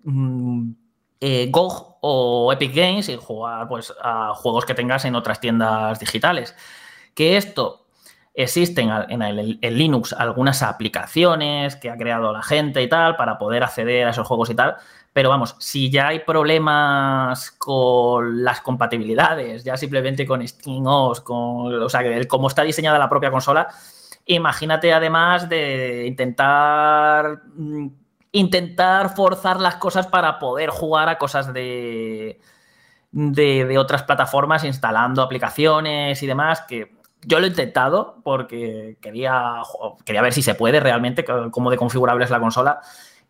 mm, eh, GOG o Epic Games y jugar pues, a juegos que tengas en otras tiendas digitales. Que esto existen en, en Linux algunas aplicaciones que ha creado la gente y tal para poder acceder a esos juegos y tal. Pero vamos, si ya hay problemas con las compatibilidades, ya simplemente con SteamOS, con, o sea, cómo está diseñada la propia consola, Imagínate además de intentar mm, intentar forzar las cosas para poder jugar a cosas de, de, otras plataformas instalando aplicaciones y demás que yo lo he intentado porque quería, quería ver si se puede realmente, cómo de configurable es la consola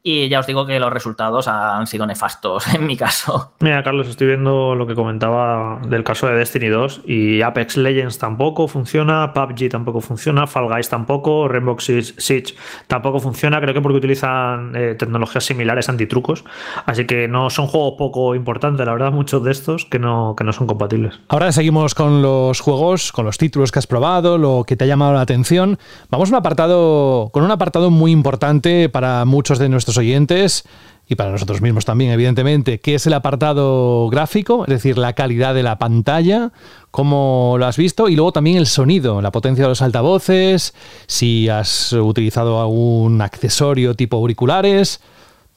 y ya os digo que los resultados han sido nefastos (laughs) en mi caso. Mira, Carlos, estoy viendo lo que comentaba del caso de Destiny 2 y Apex Legends tampoco funciona, PUBG tampoco funciona, Fall Guys tampoco, Rainbow Siege tampoco funciona, creo que porque utilizan eh, tecnologías similares antitrucos, así que no son juegos poco importantes, la verdad, muchos de estos que no, que no son compatibles. Ahora seguimos con los juegos, con los títulos que has probado, lo que te ha llamado la atención. Vamos a un apartado, con un apartado muy importante para muchos de nuestros oyentes y para nosotros mismos también, evidentemente, que es el apartado gráfico, es decir, la calidad de la pantalla, cómo lo has visto, y luego también el sonido, la potencia de los altavoces, si has utilizado algún accesorio tipo auriculares.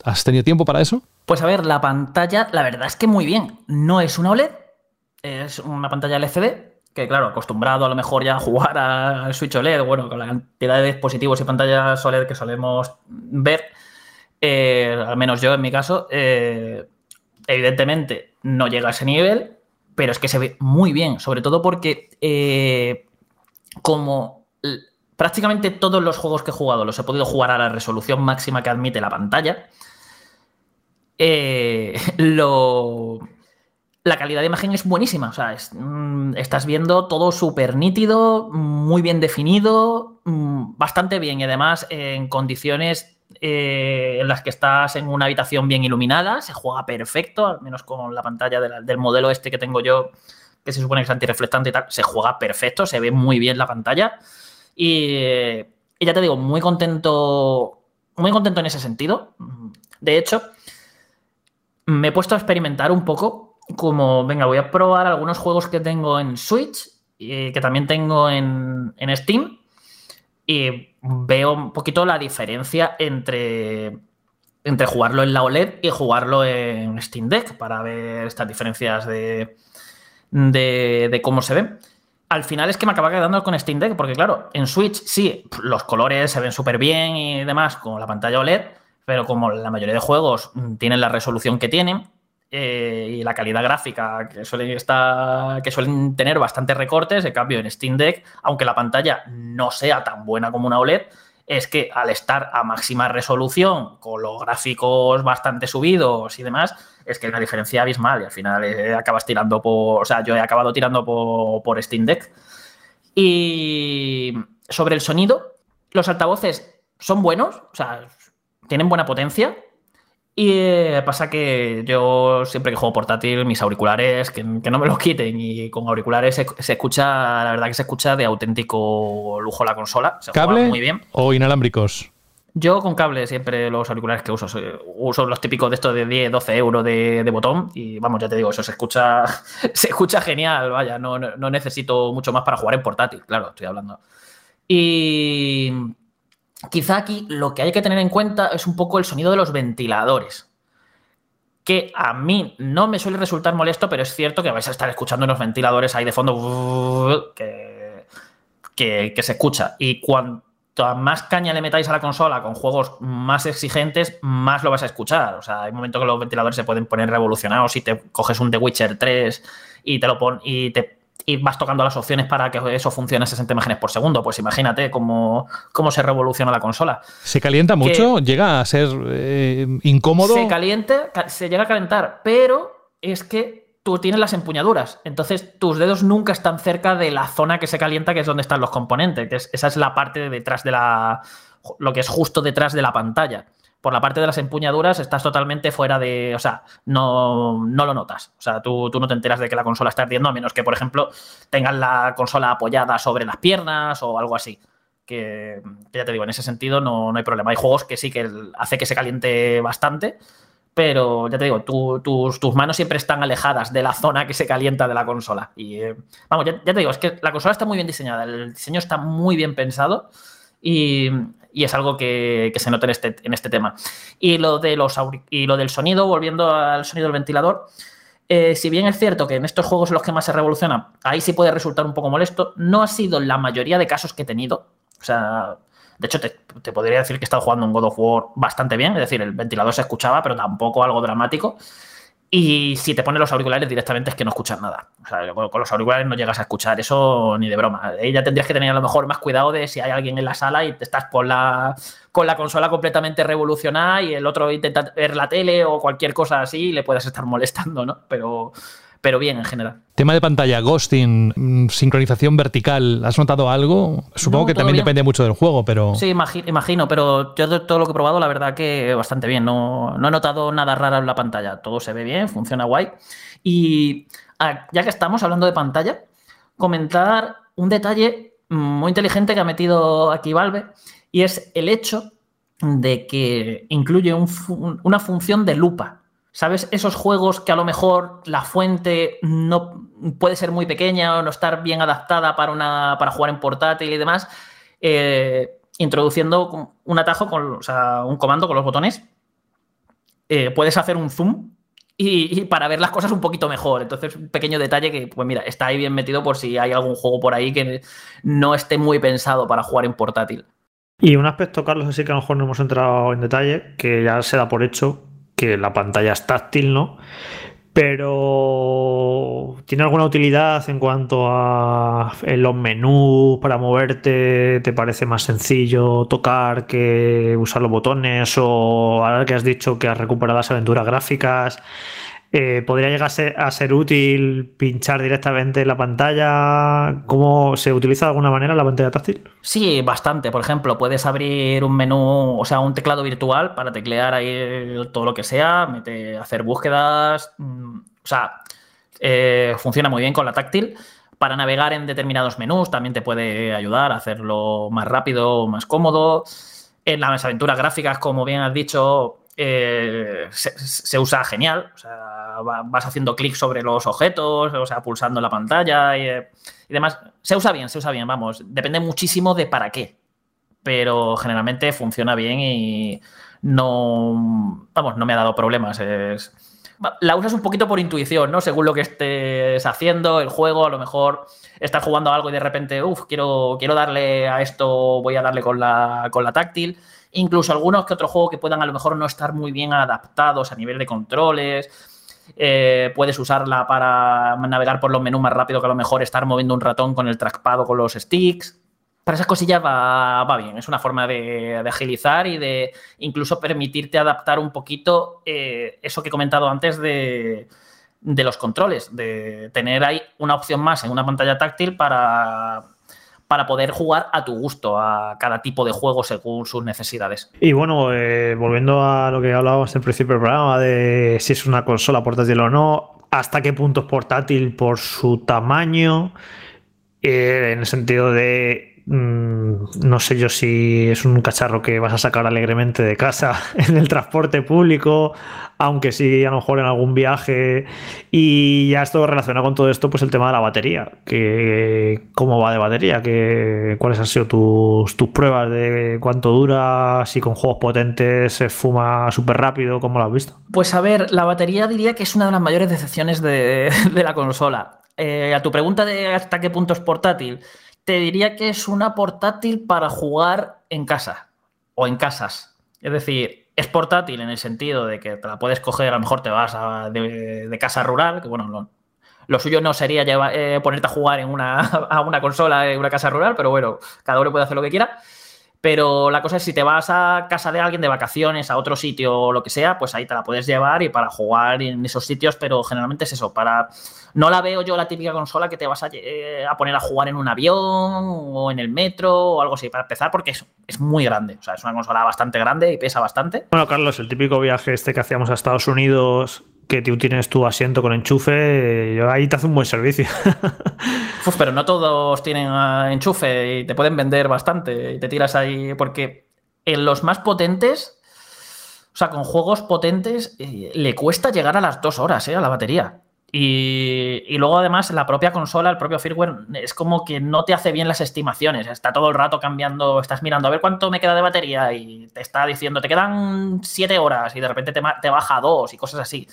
¿Has tenido tiempo para eso? Pues a ver, la pantalla, la verdad es que muy bien. No es una OLED, es una pantalla LCD, que claro, acostumbrado a lo mejor ya a jugar al Switch OLED, bueno, con la cantidad de dispositivos y pantallas OLED que solemos ver, eh, al menos yo en mi caso, eh, evidentemente no llega a ese nivel, pero es que se ve muy bien, sobre todo porque eh, como prácticamente todos los juegos que he jugado los he podido jugar a la resolución máxima que admite la pantalla, (laughs) lo, la calidad de imagen es buenísima. O sea, mm, estás viendo todo súper nítido, muy bien definido, mm, bastante bien. Y además, en condiciones eh, en las que estás en una habitación bien iluminada, se juega perfecto, al menos con la pantalla del modelo este que tengo yo, que se supone que es antirreflectante y tal, se juega perfecto, se ve muy bien la pantalla. Y, y ya te digo, muy contento, muy contento en ese sentido. De hecho, me he puesto a experimentar un poco como, venga, voy a probar algunos juegos que tengo en Switch, y que también tengo en, en Steam, y veo un poquito la diferencia entre, entre jugarlo en la OLED y jugarlo en Steam Deck para ver estas diferencias de, de, cómo se ven. Al final es que me acaba quedando con Steam Deck, porque claro, en Switch sí, los colores se ven súper bien y demás con la pantalla OLED, pero como la mayoría de juegos tienen la resolución que tienen, eh, y la calidad gráfica que suelen, estar, que suelen tener bastantes recortes. En cambio, en Steam Deck, aunque la pantalla no sea tan buena como una OLED, es que al estar a máxima resolución, con los gráficos bastante subidos y demás, es que hay una diferencia abismal y al final eh, acabas tirando por. O sea, yo he acabado tirando por, por Steam Deck. Y sobre el sonido, los altavoces son buenos, o sea, tienen buena potencia, y eh, pasa que yo siempre que juego portátil, mis auriculares, que, no me los quiten. Y con auriculares se, escucha, la verdad que se escucha de auténtico lujo la consola. Se ¿Cable muy bien. o inalámbricos? Yo con cable siempre los auriculares que uso. Uso los típicos de estos de 10, 12 euros de, botón. Y vamos, ya te digo, eso se escucha, (laughs) se escucha genial. Vaya, no, no necesito mucho más para jugar en portátil, claro, estoy hablando. Y Quizá aquí lo que hay que tener en cuenta es un poco el sonido de los ventiladores. Que a mí no me suele resultar molesto, pero es cierto que vais a estar escuchando unos ventiladores ahí de fondo que, que, se escucha. Y cuanto más caña le metáis a la consola con juegos más exigentes, más lo vas a escuchar. O sea, hay momentos que los ventiladores se pueden poner revolucionados si te coges un The Witcher 3 y te lo pon y te y vas tocando las opciones para que eso funcione a 60 imágenes por segundo. Pues imagínate cómo, cómo se revoluciona la consola. ¿Se calienta mucho? ¿Llega a ser eh, incómodo? Se calienta, se llega a calentar, pero es que tú tienes las empuñaduras. Entonces tus dedos nunca están cerca de la zona que se calienta, que es donde están los componentes. esa es la parte de detrás de la. lo que es justo detrás de la pantalla por la parte de las empuñaduras estás totalmente fuera de. O sea, no, no lo notas. O sea, tú, no te enteras de que la consola está ardiendo, a menos que, por ejemplo, tengas la consola apoyada sobre las piernas o algo así. Que, ya te digo, en ese sentido no, hay problema. Hay juegos que sí que hace que se caliente bastante, pero ya te digo, tus, tus, manos siempre están alejadas de la zona que se calienta de la consola. Y eh, vamos, ya, ya, te digo, es que la consola está muy bien diseñada, el diseño está muy bien pensado y y es algo que, se nota en este, en este tema. Y lo, de los, y lo del sonido, volviendo al sonido del ventilador, eh, si bien es cierto que en estos juegos los que más se revolucionan, ahí sí puede resultar un poco molesto, no ha sido la mayoría de casos que he tenido. O sea, de hecho, te, podría decir que he estado jugando un God of War bastante bien, es decir, el ventilador se escuchaba, pero tampoco algo dramático. Y si te pones los auriculares directamente es que no escuchas nada. O sea, con los auriculares no llegas a escuchar eso ni de broma. Ahí ya tendrías que tener a lo mejor más cuidado de si hay alguien en la sala y te estás con la, con la consola completamente revolucionada y el otro intenta ver la tele o cualquier cosa así y le puedes estar molestando, ¿no? Pero pero bien en general. Tema de pantalla, ghosting, mm, sincronización vertical, ¿has notado algo? Supongo que también depende mucho del juego, pero... Sí, imagino, pero yo de todo lo que he probado, la verdad que bastante bien. No, no he notado nada raro en la pantalla. Todo se ve bien, funciona guay. Y ah, ya que estamos hablando de pantalla, comentar un detalle muy inteligente que ha metido aquí Valve y es el hecho de que incluye una función de lupa. ¿Sabes? Esos juegos que a lo mejor la fuente no puede ser muy pequeña o no estar bien adaptada para, una, para jugar en portátil y demás, eh, introduciendo un atajo, con, o sea, un comando con los botones, eh, puedes hacer un zoom y, para ver las cosas un poquito mejor. Entonces, un pequeño detalle que, pues mira, está ahí bien metido por si hay algún juego por ahí que no esté muy pensado para jugar en portátil. Y un aspecto, Carlos, así que a lo mejor no hemos entrado en detalle, que ya se da por hecho, la pantalla es táctil, ¿no? Pero ¿tiene alguna utilidad en cuanto a los menús para moverte? ¿Te parece más sencillo tocar que usar los botones? O ahora que has dicho que has recuperado las aventuras gráficas, eh, ¿Podría llegar a ser, útil pinchar directamente en la pantalla? ¿Cómo se utiliza de alguna manera la pantalla táctil? Sí, bastante. Por ejemplo, puedes abrir un menú, o sea, un teclado virtual para teclear ahí todo lo que sea, hacer búsquedas. Mm, o sea, eh, funciona muy bien con la táctil. Para navegar en determinados menús también te puede ayudar a hacerlo más rápido, más cómodo. En las aventuras gráficas, como bien has dicho, eh, se, usa genial. O sea, vas haciendo clic sobre los objetos, o sea, pulsando la pantalla y, demás. Se usa bien, se usa bien, vamos. Depende muchísimo de para qué. Pero generalmente funciona bien y no. Vamos, no me ha dado problemas. la usas un poquito por intuición, ¿no? Según lo que estés haciendo, el juego, a lo mejor estás jugando algo y de repente, uff, quiero, quiero darle a esto, voy a darle con la, con la táctil incluso algunos que otros juegos que puedan a lo mejor no estar muy bien adaptados a nivel de controles. Eh, puedes usarla para navegar por los menús más rápido que a lo mejor estar moviendo un ratón con el trackpad con los sticks. Para esas cosillas va, bien, es una forma de, agilizar y de incluso permitirte adaptar un poquito eh, eso que he comentado antes de, de los controles, de tener ahí una opción más en una pantalla táctil para para poder jugar a tu gusto a cada tipo de juego según sus necesidades. Y bueno, eh, volviendo a lo que hablábamos en principio del programa de si es una consola portátil o no, hasta qué punto es portátil por su tamaño, eh, en el sentido de mm, no sé yo si es un cacharro que vas a sacar alegremente de casa (laughs) en el transporte público, aunque sí a lo mejor en algún viaje. Y ya esto relacionado con todo esto, pues el tema de la batería. Que, ¿Cómo va de batería? Que, ¿Cuáles han sido tus, tus pruebas de cuánto dura? Si con juegos potentes se fuma súper rápido, ¿cómo lo has visto? Pues a ver, la batería diría que es una de las mayores decepciones de, (laughs) la consola. Eh, a tu pregunta de hasta qué punto es portátil, te diría que es una portátil para jugar en casa o en casas. Es decir, es portátil en el sentido de que te la puedes coger, a lo mejor te vas de, casa rural, que bueno, lo, suyo no sería eh, ponerte a jugar en una, (laughs) a una consola en una casa rural, pero bueno, cada uno puede hacer lo que quiera. Pero la cosa es si te vas a casa de alguien de vacaciones, a otro sitio o lo que sea, pues ahí te la puedes llevar y para jugar en esos sitios, pero generalmente es eso, para... No la veo yo la típica consola que te vas a, eh, poner a jugar en un avión o en el metro o algo así, para empezar, porque es, es, muy grande, o sea, es una consola bastante grande y pesa bastante. Bueno, Carlos, el típico viaje este que hacíamos a Estados Unidos que tú tienes tu asiento con enchufe, ahí te hace un buen servicio. (laughs) pero no todos tienen ah, enchufe y te pueden vender bastante y te tiras ahí, porque en los más potentes, o sea, con juegos potentes, eh, le cuesta llegar a las dos horas eh, a la batería. Y, luego además la propia consola, el propio firmware, es como que no te hace bien las estimaciones. Está todo el rato cambiando, estás mirando a ver cuánto me queda de batería y te está diciendo, te quedan siete horas y de repente te, te baja dos y cosas así.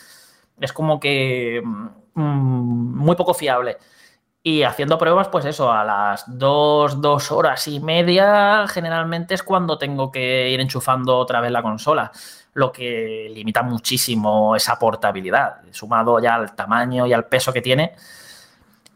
Es como que mm, muy poco fiable. Y haciendo pruebas, pues eso, a las dos, dos horas y media, generalmente es cuando tengo que ir enchufando otra vez la consola. lo que limita muchísimo esa portabilidad, sumado ya al tamaño y al peso que tiene,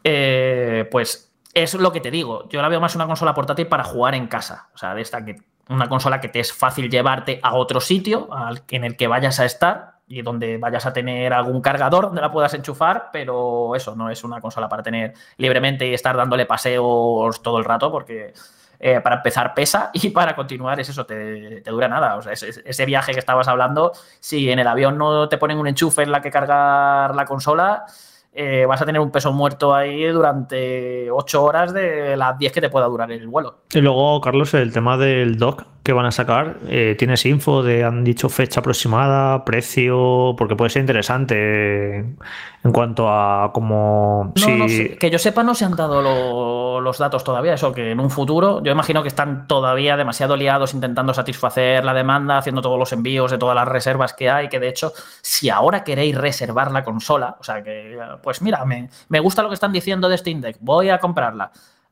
eh, pues es lo que te digo. Yo la veo más una consola portátil para jugar en casa, o sea, de esta que una consola que te es fácil llevarte a otro sitio en el que vayas a estar y donde vayas a tener algún cargador donde la puedas enchufar, pero eso no es una consola para tener libremente y estar dándole paseos todo el rato, porque eh, para empezar pesa (laughs) y para continuar es eso, te, dura nada. O sea, ese, viaje que estabas hablando, si en el avión no te ponen un enchufe en la que cargar la consola, eh, vas a tener un peso muerto ahí durante 8 horas de las 10 que te pueda durar el vuelo. Y luego, Carlos, el tema del dock que van a sacar, eh, ¿tienes info de, han dicho fecha aproximada, precio? Porque puede ser interesante en cuanto a cómo... que yo sepa, no se han dado los datos todavía, eso que en un futuro, yo imagino que están todavía demasiado liados intentando satisfacer la demanda, haciendo todos los envíos de todas las reservas que hay, que de hecho, si ahora queréis reservar la consola, o sea que pues mira, me, gusta lo que están diciendo de Steam Deck, voy a comprarla.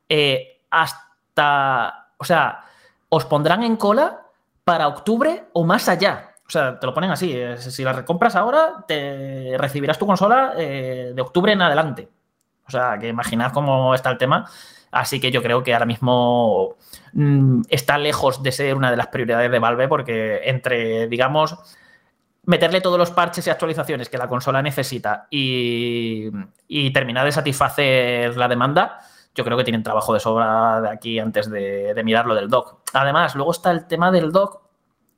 Eh, hasta, o sea, os pondrán en cola para octubre o más allá. O sea, te lo ponen así. Si la recompras ahora, te recibirás tu consola eh, de octubre en adelante. O sea, que imaginad cómo está el tema. Así que yo creo que ahora mismo mm, está lejos de ser una de las prioridades de Valve porque entre, digamos, meterle todos los parches y actualizaciones que la consola necesita y, terminar de satisfacer la demanda, yo creo que tienen trabajo de sobra de aquí antes de, mirar lo del dock. Además, luego está el tema del dock,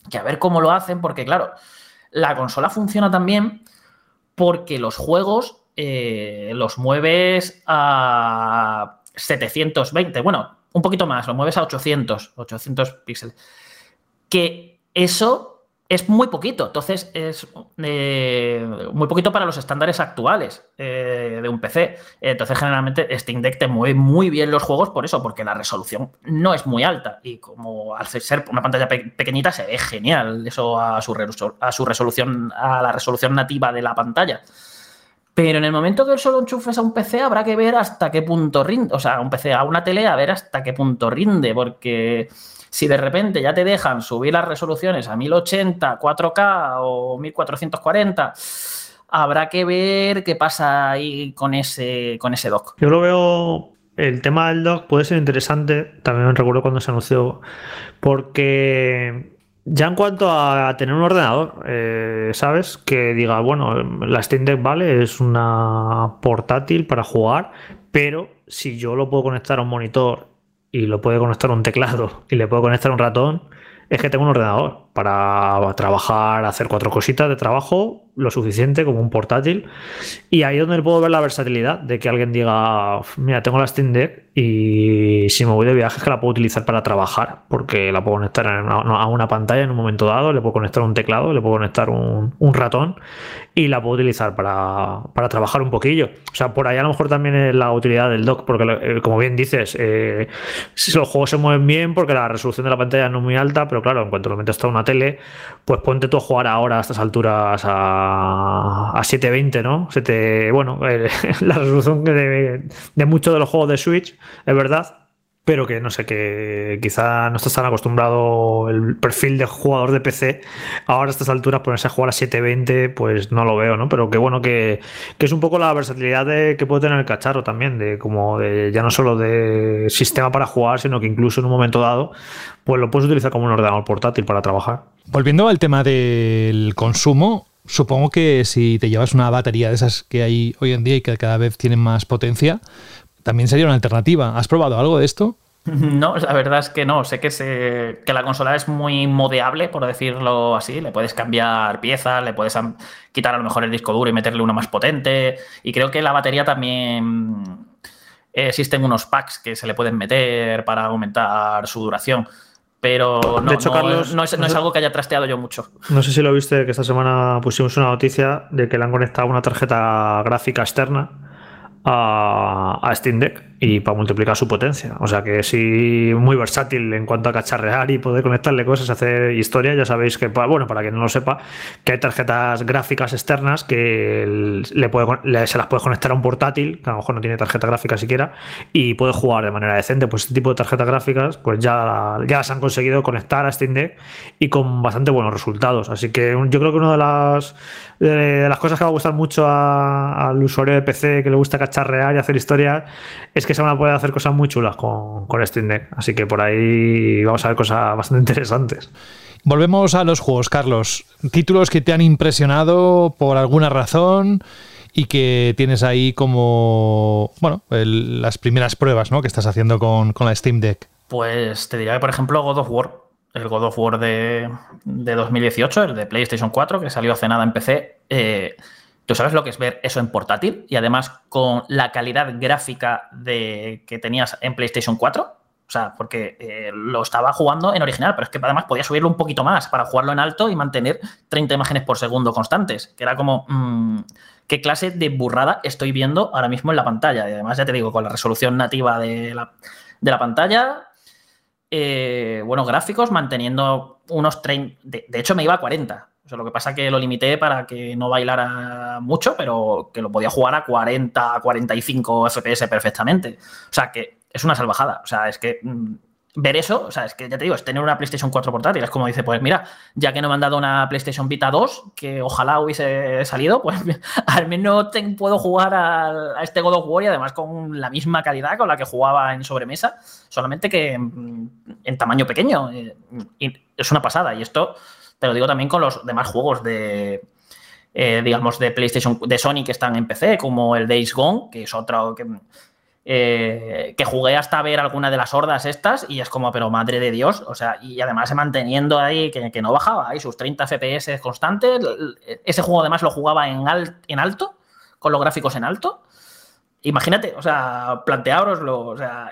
que a ver cómo lo hacen, porque claro, la consola funciona también porque los juegos eh, los mueves a 720, bueno, un poquito más, los mueves a 800, 800 píxeles. Que eso es muy poquito, entonces es eh, muy poquito para los estándares actuales eh, de un PC. Entonces, generalmente Steam Deck te mueve muy bien los juegos por eso, porque la resolución no es muy alta y como al ser una pantalla pequeñita se ve genial eso a su, a su resolución, a la resolución nativa de la pantalla. Pero en el momento que solo enchufes a un PC habrá que ver hasta qué punto rinde, o sea, a un PC, a una tele, a ver hasta qué punto rinde, porque si de repente ya te dejan subir las resoluciones a 1080, 4K o 1440, habrá que ver qué pasa ahí con ese, con ese dock. Yo lo veo el tema del dock puede ser interesante, también me recuerdo cuando se anunció, porque ya en cuanto a tener un ordenador, eh, ¿sabes? Que diga, bueno, la Steam Deck vale, es una portátil para jugar, pero si yo lo puedo conectar a un monitor y lo puede conectar un teclado y le puedo conectar un ratón, es que tengo un ordenador para trabajar, hacer cuatro cositas de trabajo, lo suficiente como un portátil. Y ahí es donde puedo ver la versatilidad de que alguien diga, mira, tengo la Steam Deck y si me voy de viaje es que la puedo utilizar para trabajar, porque la puedo conectar a una, pantalla en un momento dado, le puedo conectar un teclado, le puedo conectar un, ratón y la puedo utilizar para, trabajar un poquillo. O sea, por ahí a lo mejor también es la utilidad del dock, porque eh, como bien dices, eh, los juegos se mueven bien porque la resolución de la pantalla no es muy alta, pero claro, en cuanto lo metes a una tele, pues ponte tú a jugar ahora a estas alturas a, a 720, ¿no? bueno, (laughs) la resolución de, de muchos de los juegos de Switch es verdad, pero que no sé, que quizá no estás tan acostumbrado el perfil de jugador de PC. Ahora a estas alturas ponerse a jugar a 720, pues no lo veo, ¿no? Pero que bueno, que, es un poco la versatilidad de, que puede tener el cacharro también, de como de ya no solo de sistema para jugar, sino que incluso en un momento dado, pues lo puedes utilizar como un ordenador portátil para trabajar. Volviendo al tema del consumo, supongo que si te llevas una batería de esas que hay hoy en día y que cada vez tienen más potencia, también sería una alternativa. ¿Has probado algo de esto? (laughs) No, la verdad es que no. Sé que, se, que la consola es muy modeable, por decirlo así. Le puedes cambiar piezas, le puedes quitar a lo mejor el disco duro y meterle uno más potente. Y creo que la batería también existen unos packs que se le pueden meter para aumentar su duración. Pero no, de hecho, Carlos, no, es, algo que haya trasteado yo mucho. No sé si lo viste, que esta semana pusimos una noticia de que le han conectado una tarjeta gráfica externa a, Steam Deck y para multiplicar su potencia. O sea que sí, muy versátil en cuanto a cacharrear y poder conectarle cosas, hacer historia. Ya sabéis que, bueno, para quien no lo sepa, que hay tarjetas gráficas externas que le puede, se las puedes conectar a un portátil, que a lo mejor no tiene tarjeta gráfica siquiera, y puede jugar de manera decente. Pues este tipo de tarjetas gráficas, pues ya, ya las han conseguido conectar a Steam Deck y con bastante buenos resultados. Así que yo creo que una de las, de las cosas que va a gustar mucho al usuario de PC que le gusta cacharrear y hacer historias es que se van a poder hacer cosas muy chulas con, con Steam Deck. Así que por ahí vamos a ver cosas bastante (laughs) interesantes. Volvemos a los juegos, Carlos. Títulos que te han impresionado por alguna razón y que tienes ahí como, bueno, las primeras pruebas ¿no? que estás haciendo con, con, la Steam Deck. Pues te diría que, por ejemplo, God of War. El God of War de, de 2018, el de PlayStation 4, que salió hace nada en PC. Eh, Tú sabes lo que es ver eso en portátil y además con la calidad gráfica de, que tenías en PlayStation 4. O sea, porque eh, lo estaba jugando en original, pero es que además podía subirlo un poquito más para jugarlo en alto y mantener 30 imágenes por segundo constantes. Que era como, mm, ¿qué clase de burrada estoy viendo ahora mismo en la pantalla? Y además, ya te digo, con la resolución nativa de la, de la pantalla, eh, buenos gráficos, manteniendo unos 30. De, de, hecho, me iba a 40 lo que pasa es que lo limité para que no bailara mucho, pero que lo podía jugar a 40, 45 FPS perfectamente. O sea, que es una salvajada. O sea, es que mm, ver eso, o sea, es que ya te digo, es tener una PlayStation 4 portátil. Es como dice, pues mira, ya que no me han dado una PlayStation Vita 2, que ojalá hubiese salido, pues (laughs) al menos puedo jugar a, este God of War y además con la misma calidad con la que jugaba en sobremesa, solamente que mm, en tamaño pequeño. Eh, y es una pasada. Y esto te lo digo también con los demás juegos de, eh, digamos, de PlayStation, de Sony que están en PC, como el Days Gone, que es otro que, eh, que jugué hasta ver alguna de las hordas estas y es como, pero madre de Dios, o sea, y además manteniendo ahí que, no bajaba, ahí sus 30 FPS constantes, ese juego además lo jugaba en, en alto, con los gráficos en alto. Imagínate, o sea, planteároslo, o sea,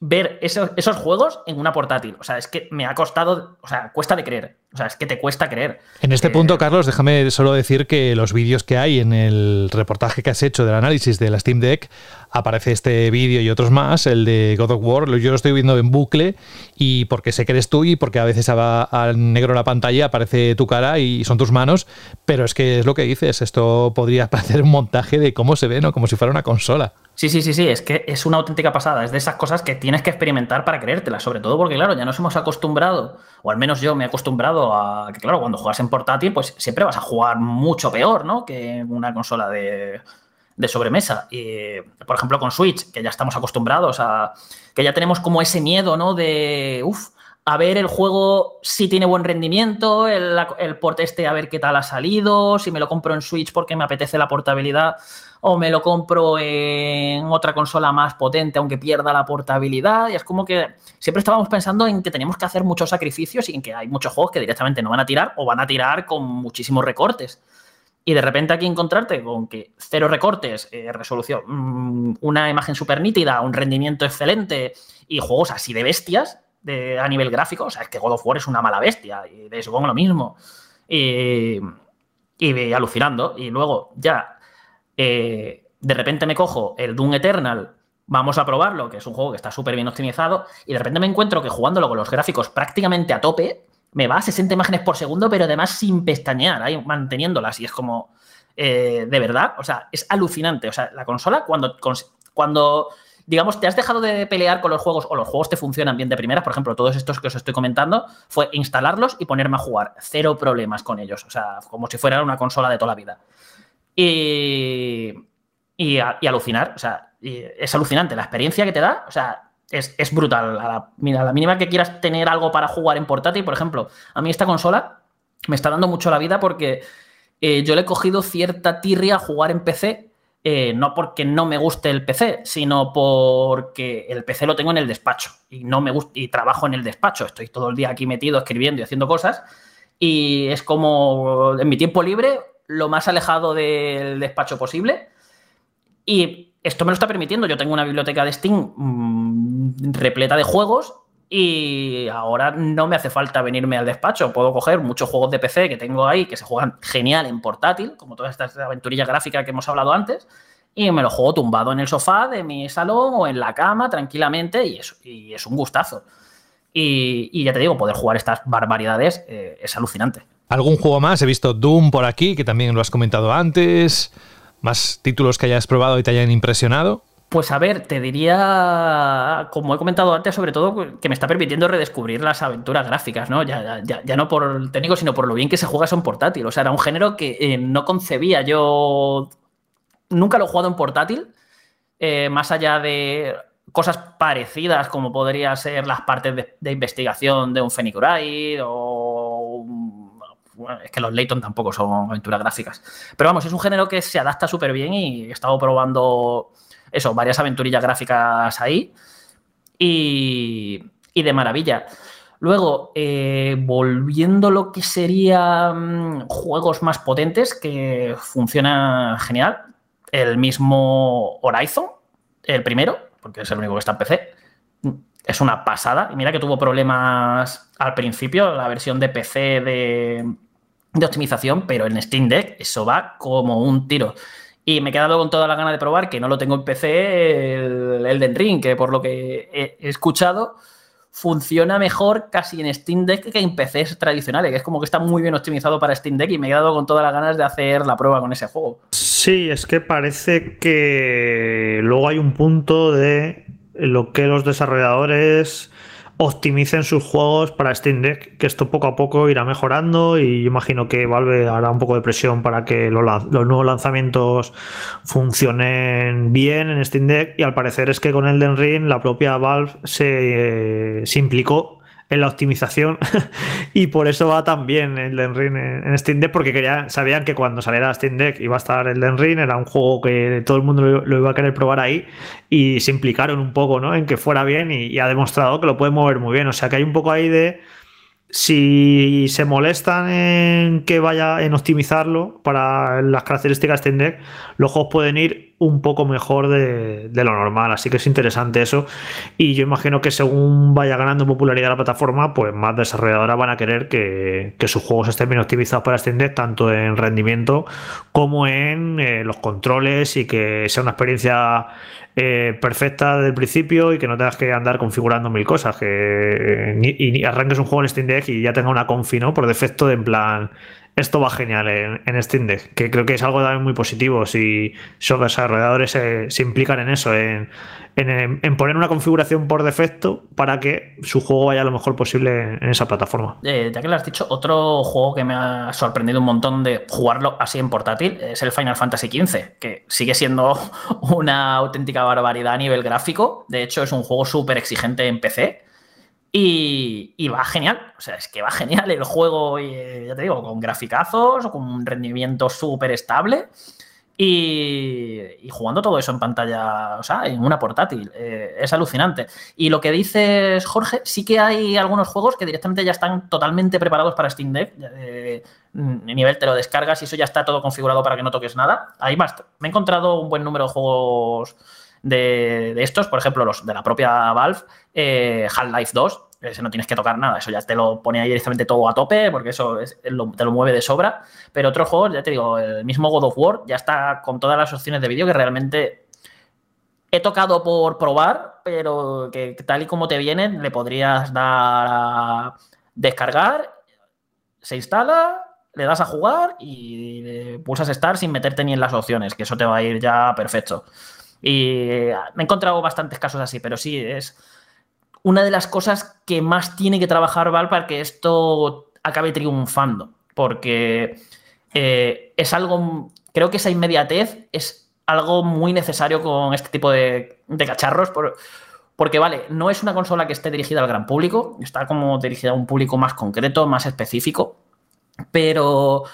ver esos, esos, juegos en una portátil. O sea, es que me ha costado, o sea, cuesta de creer. O sea, es que te cuesta creer. En este punto, Carlos, déjame solo decir que los vídeos que hay en el reportaje que has hecho del análisis de la Steam Deck, aparece este vídeo y otros más, el de God of War, yo lo estoy viendo en bucle y porque sé que eres tú y porque a veces al negro la pantalla aparece tu cara y son tus manos, pero es que es lo que dices, esto podría (laughs) parecer un montaje de cómo se ve, ¿no? Como si fuera una consola. Sí, sí, sí, sí, es que es una auténtica pasada, es de esas cosas que tienes que experimentar para creértela, sobre todo porque, claro, ya nos hemos acostumbrado, o al menos yo me he acostumbrado a que, claro, cuando juegas en portátil, pues siempre vas a jugar mucho peor, ¿no? Que una consola de, de sobremesa. Y, por ejemplo, con Switch, que ya estamos acostumbrados a. que ya tenemos como ese miedo, ¿no? De. Uf, a ver el juego si tiene buen rendimiento, el, el port este a ver qué tal ha salido, si me lo compro en Switch porque me apetece la portabilidad o me lo compro en otra consola más potente aunque pierda la portabilidad. Y es como que siempre estábamos pensando en que tenemos que hacer muchos sacrificios y en que hay muchos juegos que directamente no van a tirar o van a tirar con muchísimos recortes. Y de repente aquí encontrarte con que cero recortes, eh, resolución, mm, una imagen súper nítida, un rendimiento excelente y juegos así de bestias a nivel gráfico. O sea, es que God of War es una mala bestia y de eso lo mismo. Y alucinando. Y luego ya eh, de repente me cojo el Doom Eternal, vamos a probarlo, que es un juego que está súper bien optimizado, y de repente me encuentro que jugándolo con los gráficos prácticamente a tope, me va a 60 imágenes por segundo, pero además sin pestañear, ahí manteniéndolas, y es como, eh, de verdad, o sea, es alucinante. O sea, la consola, cuando, cuando, digamos, te has dejado de pelear con los juegos o los juegos te funcionan bien de primeras, por ejemplo, todos estos que os estoy comentando, fue instalarlos y ponerme a jugar. Cero problemas con ellos, o sea, como si fuera una consola de toda la vida. Y, y, alucinar, o sea, es alucinante la experiencia que te da, o sea, es, brutal. A la, la, mínima que quieras tener algo para jugar en portátil, por ejemplo, a mí esta consola me está dando mucho la vida porque eh, yo le he cogido cierta tirria a jugar en PC, eh, no porque no me guste el PC, sino porque el PC lo tengo en el despacho y no me gusta y trabajo en el despacho. Estoy todo el día aquí metido escribiendo y haciendo cosas y es como en mi tiempo libre lo más alejado del despacho posible. Y esto me lo está permitiendo. Yo tengo una biblioteca de Steam mm, repleta de juegos y ahora no me hace falta venirme al despacho. Puedo coger muchos juegos de PC que tengo ahí que se juegan genial en portátil, como todas estas aventurillas gráficas que hemos hablado antes, y me lo juego tumbado en el sofá de mi salón o en la cama tranquilamente y es, un gustazo. Y, ya te digo, poder jugar estas barbaridades eh, es alucinante. ¿Algún juego más? He visto Doom por aquí, que también lo has comentado antes. ¿Más títulos que hayas probado y te hayan impresionado? Pues a ver, te diría, como he comentado antes, sobre todo que me está permitiendo redescubrir las aventuras gráficas, ¿no? Ya, no por el técnico, sino por lo bien que se juega son portátil. O sea, era un género que eh, no concebía yo. Nunca lo he jugado en portátil. Eh, más allá de cosas parecidas, como podría ser las partes de, investigación de un Phoenix o. es que los Layton tampoco son aventuras gráficas. Pero vamos, es un género que se adapta súper bien y he estado probando eso, varias aventurillas gráficas ahí. Y, de maravilla. Luego, eh, volviendo lo que serían juegos más potentes que funcionan genial, el mismo Horizon, el primero, porque es el único que está en PC, es una pasada. Y mira que tuvo problemas al principio, la versión de PC de, de optimización, pero en Steam Deck eso va como un tiro. Y me he quedado con toda la gana de probar, que no lo tengo en PC, el Elden Ring, que por lo que he escuchado, funciona mejor casi en Steam Deck que en PCs tradicionales, que es como que está muy bien optimizado para Steam Deck y me he quedado con todas las ganas de hacer la prueba con ese juego. Sí, es que parece que luego hay un punto de lo que los desarrolladores optimicen sus juegos para Steam Deck, que esto poco a poco irá mejorando y yo imagino que Valve hará un poco de presión para que los, nuevos lanzamientos funcionen bien en Steam Deck y al parecer es que con Elden Ring la propia Valve se, se implicó en la optimización (laughs) y por eso va tan bien el Ring en, Steam Deck porque quería, sabían que cuando saliera Steam Deck iba a estar el Ring, era un juego que todo el mundo lo, iba a querer probar ahí y se implicaron un poco ¿no? en que fuera bien y, ha demostrado que lo puede mover muy bien, o sea que hay un poco ahí de si se molestan en que vaya en optimizarlo para las características Steam Deck, los juegos pueden ir un poco mejor de, lo normal. Así que es interesante eso. Y yo imagino que según vaya ganando popularidad la plataforma, pues más desarrolladoras van a querer que, sus juegos estén bien optimizados para Steam Deck, tanto en rendimiento como en eh, los controles y que sea una experiencia eh, perfecta desde el principio y que no tengas que andar configurando mil cosas. Que, eh, y, arranques un juego en Steam Deck y ya tenga una confi, ¿no? Por defecto, de en plan, esto va genial en, Steam Deck, que creo que es algo también muy positivo si los desarrolladores se, se implican en eso, en, en, poner una configuración por defecto para que su juego vaya lo mejor posible en esa plataforma. Eh, ya que lo has dicho, otro juego que me ha sorprendido un montón de jugarlo así en portátil es el Final Fantasy XV, que sigue siendo (laughs) una auténtica barbaridad a nivel gráfico. De hecho, es un juego súper exigente en PC. Y, y, va genial, o sea, es que va genial el juego, y, eh, ya te digo, con graficazos, con un rendimiento súper estable. Y, jugando todo eso en pantalla, o sea, en una portátil. Eh, es alucinante. Y lo que dices, Jorge, sí que hay algunos juegos que directamente ya están totalmente preparados para Steam Deck. Eh, nivel te lo descargas y eso ya está todo configurado para que no toques nada. Ahí más. Me he encontrado un buen número de juegos de, estos, por ejemplo, los de la propia Valve, eh, Half-Life 2, ese no tienes que tocar nada, eso ya te lo pone ahí directamente todo a tope, porque eso te lo mueve de sobra. Pero otros juegos, ya te digo, el mismo God of War ya está con todas las opciones de vídeo que realmente he tocado por probar, pero que tal y como te vienen, le podrías dar a descargar, se instala, le das a jugar y pulsas Start sin meterte ni en las opciones, que eso te va a ir ya perfecto. Y me he encontrado bastantes casos así, pero sí, es una de las cosas que más tiene que trabajar Val para que esto acabe triunfando. Porque eh, es algo, creo que esa inmediatez es algo muy necesario con este tipo de, cacharros. porque, vale, no es una consola que esté dirigida al gran público, está como dirigida a un público más concreto, más específico. Pero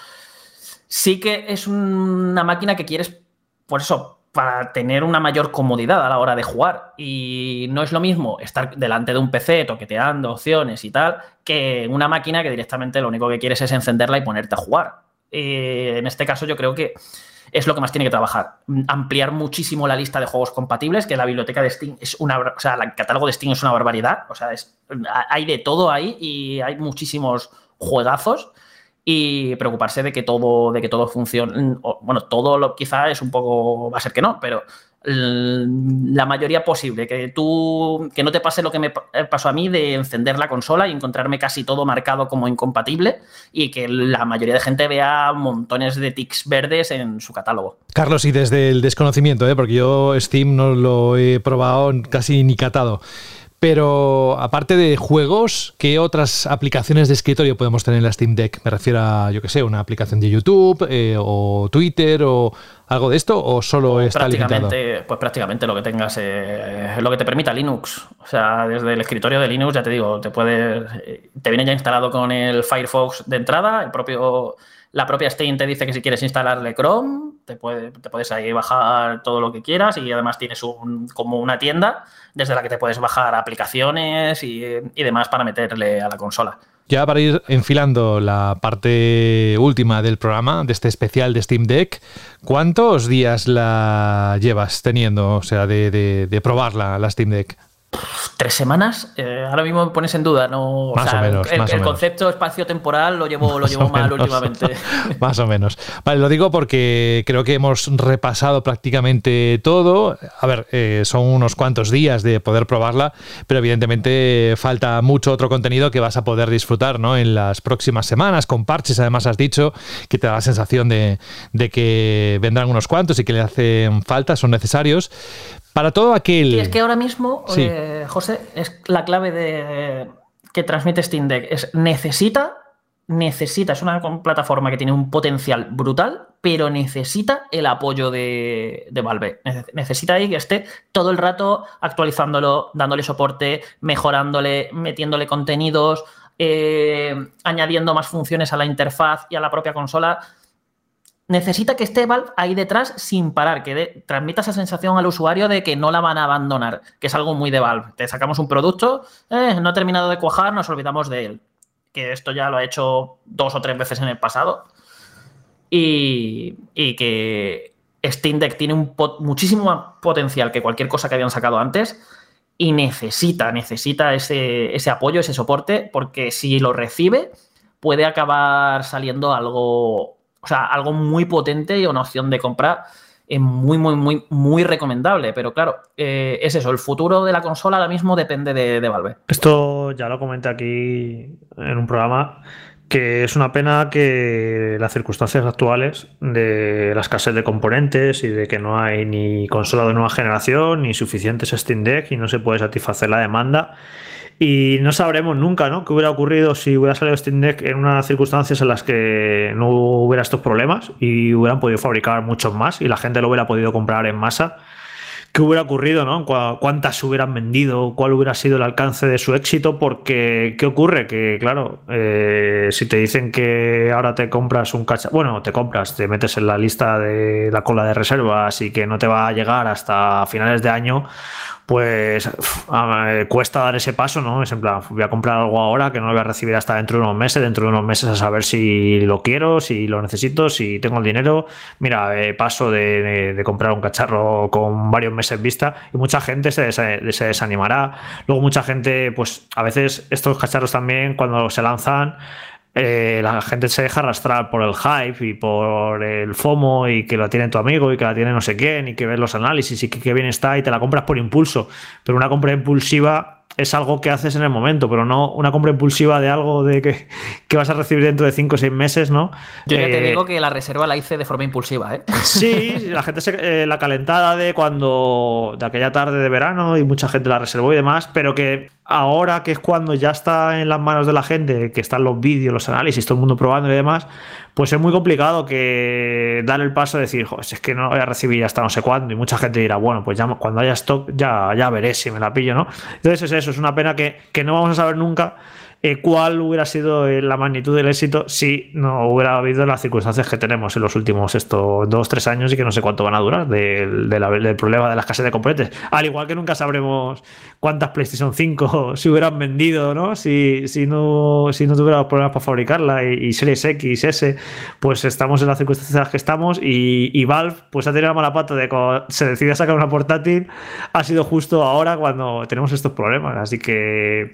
sí que es una máquina que quieres, por eso, para tener una mayor comodidad a la hora de jugar. Y no es lo mismo estar delante de un PC toqueteando opciones y tal, que una máquina que directamente lo único que quieres es encenderla y ponerte a jugar. en este caso yo creo que es lo que más tiene que trabajar. Ampliar muchísimo la lista de juegos compatibles, que la biblioteca de Steam es una... O sea, el catálogo de Steam es una barbaridad. O sea, hay de todo ahí y hay muchísimos juegazos. Y preocuparse de que todo, de que todo funcione. Bueno, todo lo quizá es un poco, va a ser que no, pero la mayoría posible, que tú que no te pase lo que me pasó a mí de encender la consola y encontrarme casi todo marcado como incompatible y que la mayoría de gente vea montones de tics verdes en su catálogo. Carlos, y desde el desconocimiento, ¿eh? porque yo Steam no lo he probado casi ni catado. Pero aparte de juegos, ¿qué otras aplicaciones de escritorio podemos tener en la Steam Deck? Me refiero a, yo qué sé, una aplicación de YouTube eh, o Twitter o algo de esto, o solo pues está limitado? Pues prácticamente lo que tengas, eh, lo que te permita Linux. O sea, desde el escritorio de Linux, ya te digo, te puede, te viene ya instalado con el Firefox de entrada, el propio la propia Steam te dice que si quieres instalarle Chrome, te, te puedes ahí bajar todo lo que quieras y además tienes un, como una tienda desde la que te puedes bajar aplicaciones y, y demás para meterle a la consola. Ya para ir enfilando la parte última del programa, de este especial de Steam Deck, ¿cuántos días la llevas teniendo, o sea, de, de probarla, la Steam Deck? Tres semanas. Eh, ahora mismo me pones en duda, ¿no? Más o, menos. El, concepto espacio-temporal lo llevo, lo llevo mal últimamente. (laughs) más o menos. Vale, lo digo porque creo que hemos repasado prácticamente todo. A ver, eh, son unos cuantos días de poder probarla, pero evidentemente falta mucho otro contenido que vas a poder disfrutar ¿no? en las próximas semanas, con parches, además has dicho, que te da la sensación de, de que vendrán unos cuantos y que le hacen falta, son necesarios. Para todo aquel. Y es que ahora mismo, eh, José, es la clave de que transmite Steam Deck. Es necesita, necesita, es una plataforma que tiene un potencial brutal, pero necesita el apoyo de, Valve. Necesita ahí que esté todo el rato actualizándolo, dándole soporte, mejorándole, metiéndole contenidos, eh, añadiendo más funciones a la interfaz y a la propia consola necesita que esté Valve ahí detrás sin parar, que transmita esa sensación al usuario de que no la van a abandonar, que es algo muy de Valve. Te sacamos un producto, eh, no ha terminado de cuajar, nos olvidamos de él. Que esto ya lo ha hecho dos o tres veces en el pasado. Y, que Steam Deck tiene un muchísimo más potencial que cualquier cosa que habían sacado antes y necesita, necesita ese, ese apoyo, ese soporte, porque si lo recibe, puede acabar saliendo algo o sea, algo muy potente y una opción de compra es muy, muy, muy, muy recomendable. Pero claro, eh, es eso, el futuro de la consola ahora mismo depende de, Valve. Esto ya lo comenté aquí en un programa que es una pena que las circunstancias actuales de la escasez de componentes y de que no hay ni consola de nueva generación ni suficientes Steam Deck y no se puede satisfacer la demanda y no sabremos nunca, ¿no? ¿Qué hubiera ocurrido si hubiera salido Steam Deck en unas circunstancias en las que no hubiera estos problemas y hubieran podido fabricar muchos más y la gente lo hubiera podido comprar en masa? ¿Qué hubiera ocurrido, no? ¿Cuántas hubieran vendido? ¿Cuál hubiera sido el alcance de su éxito? Porque, ¿qué ocurre? Que, claro, eh, si te dicen que ahora te compras un cacharro, bueno, te compras, te metes en la lista de la cola de reservas y que no te va a llegar hasta finales de año, pues cuesta dar ese paso, ¿no? Es en plan, voy a comprar algo ahora que no lo voy a recibir hasta dentro de unos meses, dentro de unos meses a saber si lo quiero, si lo necesito, si tengo el dinero. Mira, eh, paso de, comprar un cacharro con varios meses vista y mucha gente se, se desanimará. Luego mucha gente, pues a veces estos cacharros también cuando se lanzan eh, la gente se deja arrastrar por el hype y por el FOMO y que la tiene tu amigo y que la tiene no sé quién y que ves los análisis y que, que bien está y te la compras por impulso. Pero una compra impulsiva es algo que haces en el momento, pero no una compra impulsiva de algo de que, (laughs) que vas a recibir dentro de 5 o 6 meses, ¿no? Yo ya te eh, digo que la reserva la hice de forma impulsiva, ¿eh? (laughs) Sí, la gente se, eh, la calentada de cuando de aquella tarde de verano y mucha gente la reservó y demás, pero que ahora que es cuando ya está en las manos de la gente, que están los vídeos, los análisis, todo el mundo probando y demás, pues es muy complicado que dar el paso de decir, Joder, es que no voy a recibir hasta no sé cuándo. Y mucha gente dirá, bueno, pues ya cuando haya stock ya, ya veré si me la pillo, ¿no? Entonces es eso, es una pena que no vamos a saber nunca eh, cuál hubiera sido eh, la magnitud del éxito si no hubiera habido las circunstancias que tenemos en los últimos estos dos, tres años y que no sé cuánto van a durar del, problema de la escasez de componentes. Al igual que nunca sabremos cuántas PlayStation 5 (laughs) se hubieran vendido, ¿no? Si, no, si no problemas para fabricarla y, Series X, S, pues estamos en las circunstancias que estamos y, y Valve pues ha tenido la mala pata de cuando se decide sacar una portátil, ha sido justo ahora cuando tenemos estos problemas. Así que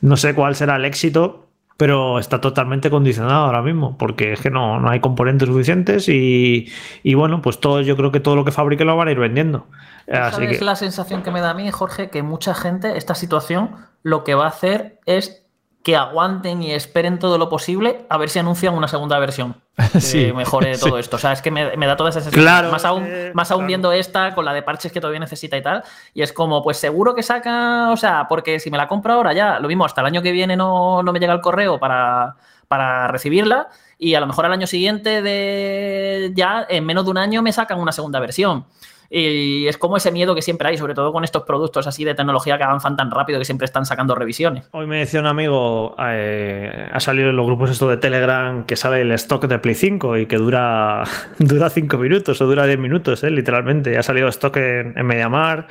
no sé cuál será el éxito pero está totalmente condicionado ahora mismo, porque es que no, no hay componentes suficientes y, y, bueno, pues todo, yo creo que todo lo que fabrique lo van a ir vendiendo. Así ¿Sabes la sensación que me da a mí, Jorge? Que mucha gente, esta situación, lo que va a hacer es que aguanten y esperen todo lo posible a ver si anuncian una segunda versión (laughs) que mejore (laughs) todo esto. O sea, es que me, da toda esa sensación. más aún, más aún viendo esta con la de parches que todavía necesita y tal. Y es como, pues seguro que saca, o sea, porque si me la compro ahora ya, lo mismo, hasta el año que viene no, no me llega el correo para, para recibirla y a lo mejor al año siguiente de ya en menos de un año me sacan una segunda versión. Y es como ese miedo que siempre hay, sobre todo con estos productos así de tecnología que avanzan tan rápido que siempre están sacando revisiones. Hoy me decía un amigo, eh, ha salido en los grupos esto de Telegram que sale el stock de Play 5 y que dura, (laughs) dura 5 minutos o dura 10 minutos, eh, literalmente. Ha salido stock en Mediamar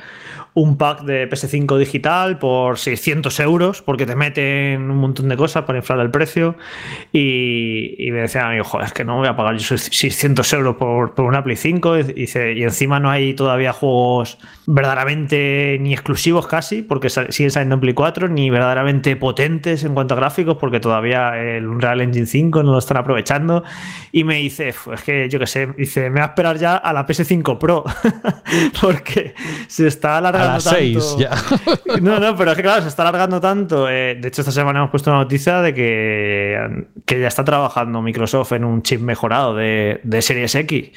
un pack de PS5 digital por 600 euros porque te meten un montón de cosas para inflar el precio y, me decía amigo, joder, es que no voy a pagar 600 euros por, por una Play 5 y, y, encima no hay todavía juegos verdaderamente ni exclusivos casi porque siguen saliendo en Play 4 ni verdaderamente potentes en cuanto a gráficos porque todavía el Unreal Engine 5 no lo están aprovechando y me dice, es que yo qué sé, dice, me voy a esperar ya a la PS5 Pro (laughs) porque se está alargando a las 6 ya. (laughs) no, no, pero es que claro, se está alargando tanto. Eh, de hecho, esta semana hemos puesto una noticia de que, que ya está trabajando Microsoft en un chip mejorado de, de Series X.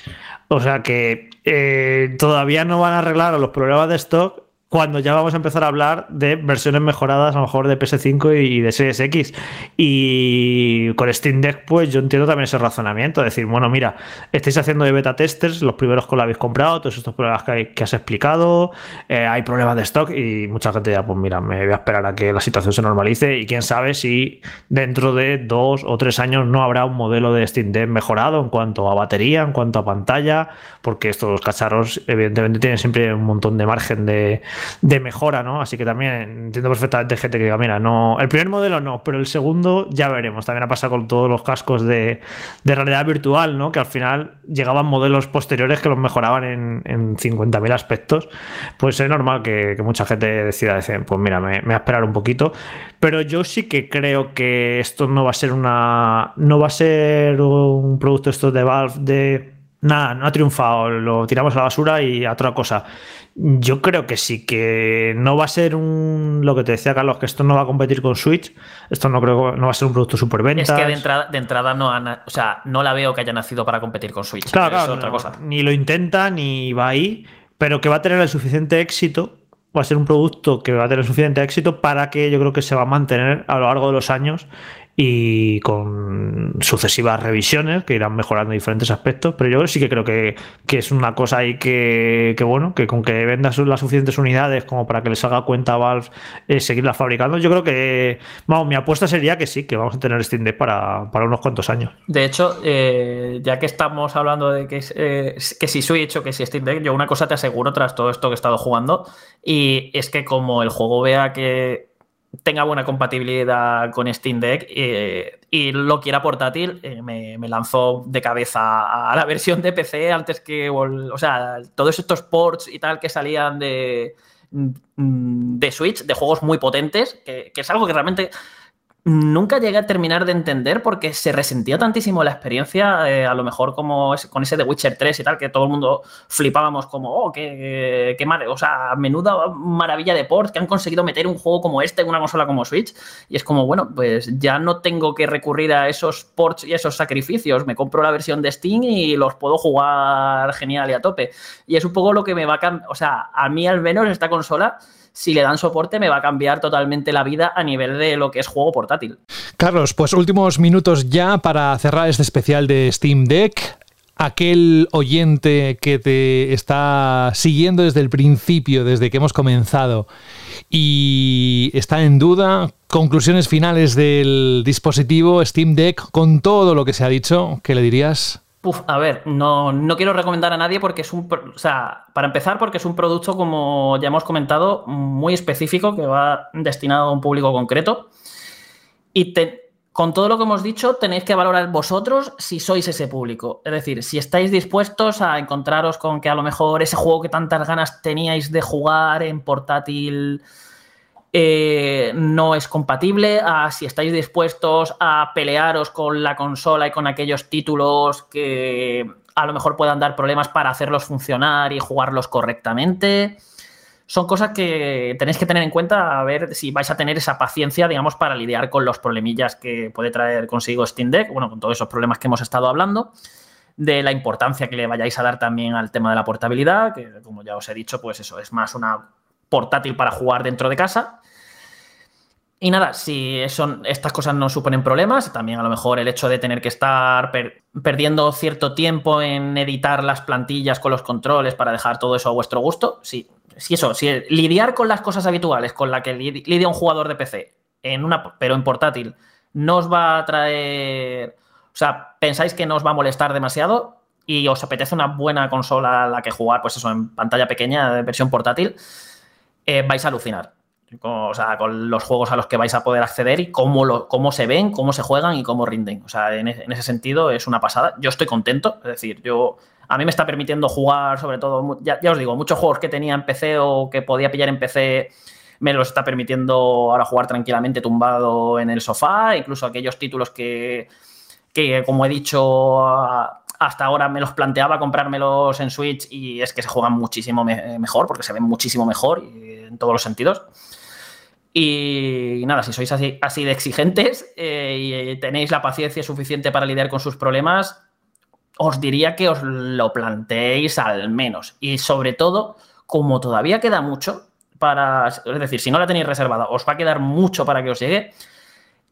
O sea que eh, todavía no van a arreglar los problemas de stock cuando ya vamos a empezar a hablar de versiones mejoradas, a lo mejor de PS5 y de Series X. Y con Steam Deck, pues yo entiendo también ese razonamiento. Decir, bueno, mira, estáis haciendo de beta testers, los primeros que lo habéis comprado, todos estos problemas que, has explicado, eh, hay problemas de stock y mucha gente ya, pues mira, me voy a esperar a que la situación se normalice y quién sabe si dentro de dos o tres años no habrá un modelo de Steam Deck mejorado en cuanto a batería, en cuanto a pantalla, porque estos cacharros evidentemente tienen siempre un montón de margen de de mejora, ¿no? Así que también entiendo perfectamente gente que diga, mira, no, el primer modelo no, pero el segundo ya veremos. También ha pasado con todos los cascos de, realidad virtual, ¿no? Que al final llegaban modelos posteriores que los mejoraban en, en 50.000 aspectos. Pues es normal que, mucha gente decida decir, pues mira, me, me voy a esperar un poquito. Pero yo sí que creo que esto no va a ser una. No va a ser un producto esto de Valve de nada, no ha triunfado, lo tiramos a la basura y a otra cosa. Yo creo que sí, que no va a ser un. Lo que te decía Carlos, que esto no va a competir con Switch. Esto no creo no va a ser un producto superventa. Es que de entrada, de entrada no, o sea, no la veo que haya nacido para competir con Switch. Claro, claro. otra cosa. Ni lo intenta, ni va ahí, pero que va a tener el suficiente éxito. Va a ser un producto que va a tener suficiente éxito para que yo creo que se va a mantener a lo largo de los años y con sucesivas revisiones que irán mejorando diferentes aspectos, pero yo sí que creo que, es una cosa ahí que, bueno, que con que vendas las suficientes unidades como para que les haga cuenta a Valve eh, seguirlas fabricando, yo creo que, vamos, mi apuesta sería que sí, que vamos a tener Steam Deck para, unos cuantos años. De hecho, eh, ya que estamos hablando de que, eh, que si Switch o que si Steam Deck, yo una cosa te aseguro tras todo esto que he estado jugando, y es que como el juego vea que tenga buena compatibilidad con Steam Deck eh, y lo quiera portátil, eh, me, lanzó de cabeza a la (laughs) versión de PC antes que, o sea, todos estos ports y tal que salían de, mm, de Switch, de juegos muy potentes, que es algo que realmente nunca llegué a terminar de entender porque se resentía tantísimo la experiencia, eh, a lo mejor como con ese de Witcher 3 y tal, que todo el mundo flipábamos como, oh, qué, qué, madre, o sea, menuda maravilla de port que han conseguido meter un juego como este en una consola como Switch. Y es como, bueno, pues ya no tengo que recurrir a esos ports y esos sacrificios, me compro la versión de Steam y los puedo jugar genial y a tope. Y es un poco lo que me va a cambiar, o sea, a mí al menos esta consola si le dan soporte, me va a cambiar totalmente la vida a nivel de lo que es juego portátil. Carlos, pues últimos minutos ya para cerrar este especial de Steam Deck aquel oyente que te está siguiendo desde el principio, desde que hemos comenzado, y está en duda, conclusiones finales del dispositivo Steam Deck con todo lo que se ha dicho, ¿qué le dirías? A ver, no, no, quiero recomendar a nadie porque es un. O sea, para empezar, porque es un producto, como ya hemos comentado, muy específico que va destinado a un público concreto. Y con todo lo que hemos dicho, tenéis que valorar vosotros si sois ese público. Es decir, si estáis dispuestos a encontraros con que a lo mejor ese juego que tantas ganas teníais de jugar en portátil eh, no es compatible, a si estáis dispuestos a pelearos con la consola y con aquellos títulos que a lo mejor puedan dar problemas para hacerlos funcionar y jugarlos correctamente. Son cosas que tenéis que tener en cuenta a ver si vais a tener esa paciencia, digamos, para lidiar con los problemillas que puede traer consigo Steam Deck, bueno, con todos esos problemas que hemos estado hablando de la importancia que le vayáis a dar también al tema de la portabilidad, que como ya os he dicho, pues eso, es más una portátil para jugar dentro de casa. Y nada, si estas cosas no suponen problemas, también a lo mejor el hecho de tener que estar perdiendo cierto tiempo en editar las plantillas con los controles para dejar todo eso a vuestro gusto, sí, si eso, si lidiar con las cosas habituales con las que lidia un jugador de PC, en una, pero en portátil, no os va a traer. O sea, pensáis que no os va a molestar demasiado y os apetece una buena consola a la que jugar, pues eso, en pantalla pequeña, de versión portátil, eh, vais a alucinar. Con, o sea, con los juegos a los que vais a poder acceder y cómo, lo, cómo se ven, cómo se juegan y cómo rinden. O sea, en, en, ese sentido es una pasada. Yo estoy contento, es decir, yo a mí me está permitiendo jugar, sobre todo, ya, os digo, muchos juegos que tenía en PC o que podía pillar en PC me los está permitiendo ahora jugar tranquilamente tumbado en el sofá, incluso aquellos títulos que, que como he dicho, hasta ahora me los planteaba comprármelos en Switch y es que se juegan muchísimo mejor, porque se ven muchísimo mejor en todos los sentidos. Y nada, si sois así, así de exigentes eh, y tenéis la paciencia suficiente para lidiar con sus problemas, os diría que os lo planteéis al menos. Y sobre todo, como todavía queda mucho para. Es decir, si no la tenéis reservada, os va a quedar mucho para que os llegue.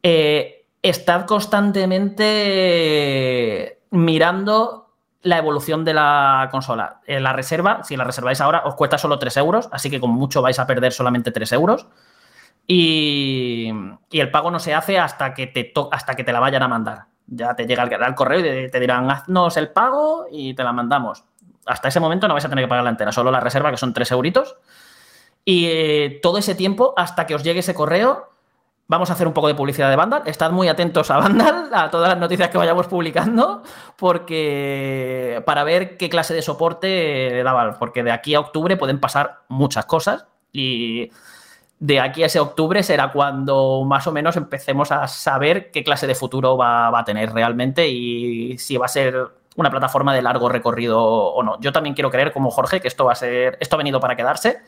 Eh, estad constantemente mirando la evolución de la consola. En la reserva, si la reserváis ahora, os cuesta solo 3 euros, así que como mucho vais a perder solamente 3 euros. Y, el pago no se hace hasta que, te hasta que te la vayan a mandar. Ya te llega el, correo y te dirán, haznos el pago y te la mandamos. Hasta ese momento no vais a tener que pagar la entera, solo la reserva, que son 3 euritos. Y eh, todo ese tiempo, hasta que os llegue ese correo, vamos a hacer un poco de publicidad de Vandal. Estad muy atentos a Vandal, a todas las noticias que vayamos publicando, porque para ver qué clase de soporte da porque de aquí a octubre pueden pasar muchas cosas y de aquí a ese octubre será cuando más o menos empecemos a saber qué clase de futuro va, a tener realmente y si va a ser una plataforma de largo recorrido o no. Yo también quiero creer, como Jorge, que esto va a ser, esto ha venido para quedarse.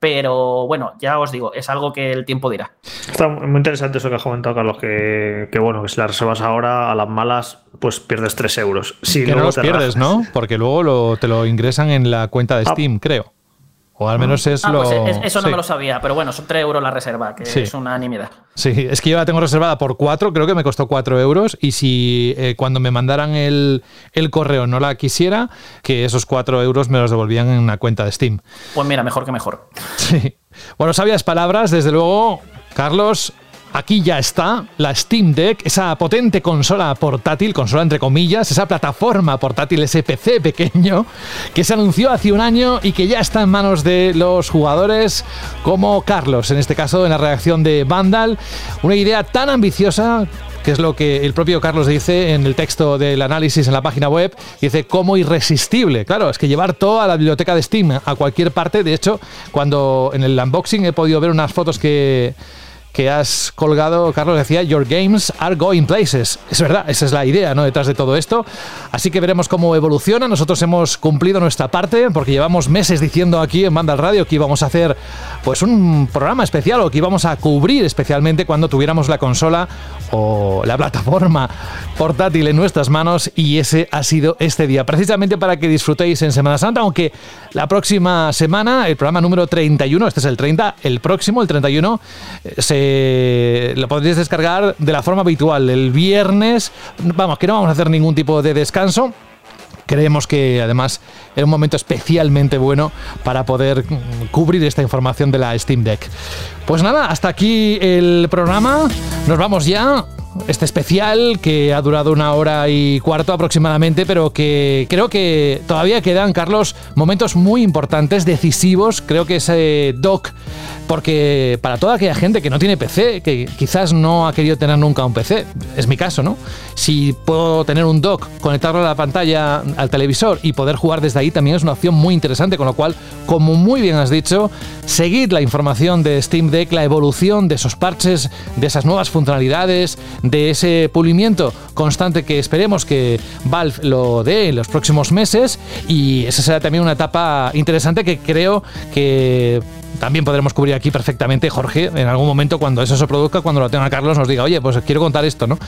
Pero bueno, ya os digo, es algo que el tiempo dirá. Está muy interesante eso que has comentado, Carlos, que, bueno, que si las reservas ahora a las malas, pues pierdes 3 euros. Si que no los pierdes, ¿no? Porque luego te lo ingresan en la cuenta de ah. Steam, creo. O al menos es ah, lo. Pues eso no me lo sabía, pero bueno, son 3 euros la reserva, que es una nimiedad. Sí, es que yo la tengo reservada por 4, creo que me costó 4 euros. Y si eh, cuando me mandaran el, el, correo no la quisiera, que esos 4 euros me los devolvían en una cuenta de Steam. Pues mira, mejor que mejor. (laughs) Sí. Bueno, sabias palabras, desde luego, Carlos. Aquí ya está la Steam Deck, esa potente consola portátil, consola entre comillas, esa plataforma portátil, ese PC pequeño, que se anunció hace un año y que ya está en manos de los jugadores como Carlos, en este caso en la redacción de Vandal. Una idea tan ambiciosa que es lo que el propio Carlos dice en el texto del análisis en la página web, dice como irresistible. Claro, es que llevar toda la biblioteca de Steam a cualquier parte, de hecho, cuando en el unboxing he podido ver unas fotos que que has colgado, Carlos decía, Your games are going places. Es verdad, esa es la idea ¿no? detrás de todo esto. Así que veremos cómo evoluciona. Nosotros hemos cumplido nuestra parte porque llevamos meses diciendo aquí en Banda Radio que íbamos a hacer pues un programa especial o que íbamos a cubrir especialmente cuando tuviéramos la consola o la plataforma portátil en nuestras manos y ese ha sido este día. Precisamente para que disfrutéis en Semana Santa, aunque la próxima semana, el programa número 31, este es el 30, el próximo, el 31, eh, se eh, lo podréis descargar de la forma habitual. El viernes, vamos, que no vamos a hacer ningún tipo de descanso. Creemos que además era un momento especialmente bueno para poder cubrir esta información de la Steam Deck. Pues nada, hasta aquí el programa. Nos vamos ya este especial que ha durado una hora y cuarto aproximadamente, pero que creo que todavía quedan, Carlos, momentos muy importantes, decisivos. Creo que ese doc, porque para toda aquella gente que no tiene PC, que quizás no ha querido tener nunca un PC, es mi caso, ¿no? Si puedo tener un dock, conectarlo a la pantalla, al televisor y poder jugar desde ahí, también es una opción muy interesante, con lo cual, como muy bien has dicho, seguid la información de Steam Deck, la evolución de esos parches, de esas nuevas funcionalidades, de ese pulimiento constante que esperemos que Valve lo dé en los próximos meses y esa será también una etapa interesante que creo que también podremos cubrir aquí perfectamente, Jorge, en algún momento cuando eso se produzca, cuando lo tenga Carlos, nos diga, oye, pues quiero contar esto, ¿no?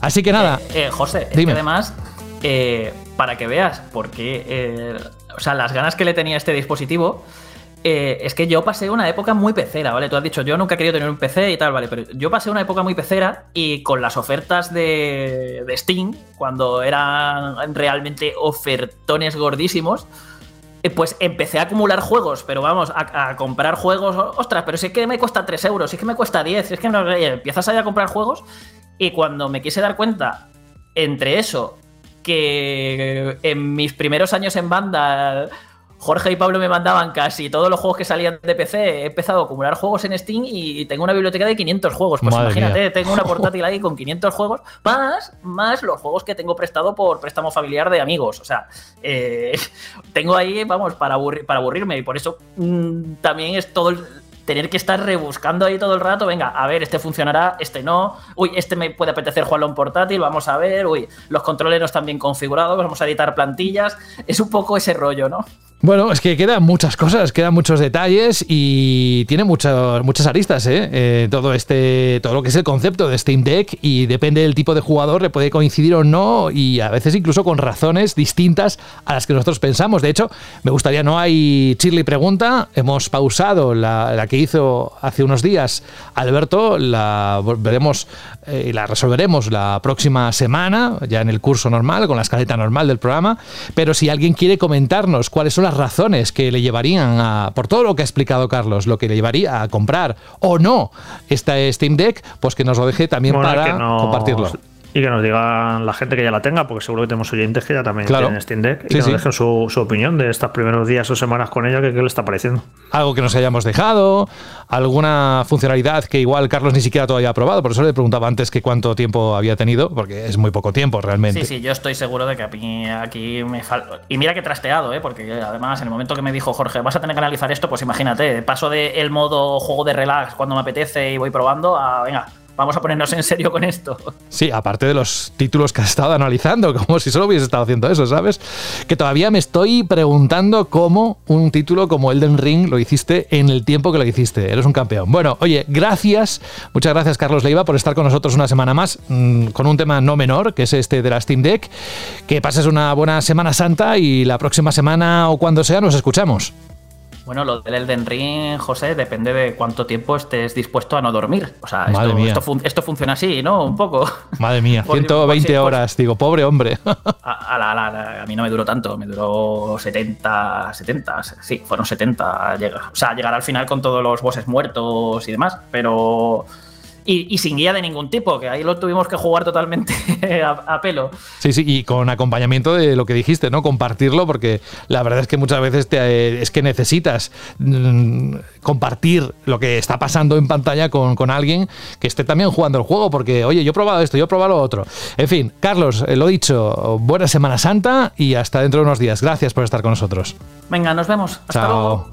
Así que nada. Eh, eh, José, es que además, eh, para que veas, porque, o sea, las ganas que le tenía este dispositivo, es que yo pasé una época muy pecera, ¿vale? Tú has dicho, yo nunca he querido tener un PC y tal, ¿vale? Pero yo pasé una época muy pecera y con las ofertas de, de Steam, cuando eran realmente ofertones gordísimos, eh, pues empecé a acumular juegos, pero vamos, a, comprar juegos, ostras, pero si es que me cuesta 3 euros, si es que me cuesta 10, si es que no, empiezas a, a comprar juegos y cuando me quise dar cuenta entre eso, que en mis primeros años en banda Jorge y Pablo me mandaban casi todos los juegos que salían de PC. He empezado a acumular juegos en Steam y tengo una biblioteca de 500 juegos. Pues imagínate, tengo una (laughs) portátil ahí con 500 juegos, más, más los juegos que tengo prestado por préstamo familiar de amigos. O sea, eh, (laughs) tengo ahí, vamos, para, para aburrirme y por eso mm, también es todo el tener que estar rebuscando ahí todo el rato, venga, a ver, este funcionará, este no, uy, este me puede apetecer jugarlo en portátil, vamos a ver, uy, los controles no están bien configurados, vamos a editar plantillas, es un poco ese rollo, ¿no? Bueno, es que quedan muchas cosas, quedan muchos detalles y tiene muchas muchas aristas, ¿eh? ¿eh? Todo este, todo lo que es el concepto de Steam Deck y depende del tipo de jugador le puede coincidir o no y a veces incluso con razones distintas a las que nosotros pensamos. De hecho, me gustaría, no hay Chirly pregunta, hemos pausado la, la que hizo hace unos días Alberto, la veremos eh, y la resolveremos la próxima semana, ya en el curso normal, con la escaleta normal del programa. Pero si alguien quiere comentarnos cuáles son las razones que le llevarían a, por todo lo que ha explicado Carlos, lo que le llevaría a comprar o no esta Steam Deck, pues que nos lo deje también para compartirlo. Y que nos digan la gente que ya la tenga, porque seguro que tenemos oyentes que ya también tienen Steam Deck. Y que nos dejen su, opinión de estos primeros días o semanas con ella, que qué le está pareciendo. Algo que nos hayamos dejado, alguna funcionalidad que igual Carlos ni siquiera todavía ha probado. Por eso le preguntaba antes que cuánto tiempo había tenido, porque es muy poco tiempo realmente. Sí, sí, yo estoy seguro de que aquí, aquí me falta. Y mira que trasteado, ¿eh? porque además en el momento que me dijo Jorge, vas a tener que analizar esto, pues imagínate, paso del modo juego de relax cuando me apetece y voy probando a, venga, vamos a ponernos en serio con esto. Sí, aparte de los títulos que has estado analizando, (laughs) como si solo hubieses estado haciendo eso, ¿sabes? Que todavía me estoy preguntando cómo un título como Elden Ring lo hiciste en el tiempo que lo hiciste. Eres un campeón. Bueno, oye, gracias, muchas gracias Carlos Leiva por estar con nosotros una semana más mm, con un tema no menor, que es este de la Steam Deck. Que pases una buena Semana Santa y la próxima semana o cuando sea nos escuchamos. Bueno, lo del Elden Ring, José, depende de cuánto tiempo estés dispuesto a no dormir. O sea, esto, funciona así, ¿no? Un poco. Madre mía, 120 horas, digo, pobre hombre. A, mí no me duró tanto, me duró 70, 70, sí, fueron 70. o sea, llegar al final con todos los bosses muertos y demás, pero y, sin guía de ningún tipo, que ahí lo tuvimos que jugar totalmente (laughs) a, pelo. Sí, sí, y con acompañamiento de lo que dijiste, ¿no? Compartirlo, porque la verdad es que muchas veces te, es que necesitas mm, compartir lo que está pasando en pantalla con, con, alguien que esté también jugando el juego, porque, oye, yo he probado esto, yo he probado lo otro. En fin, Carlos, eh, lo dicho, buena Semana Santa y hasta dentro de unos días. Gracias por estar con nosotros. Venga, nos vemos. Hasta Chao.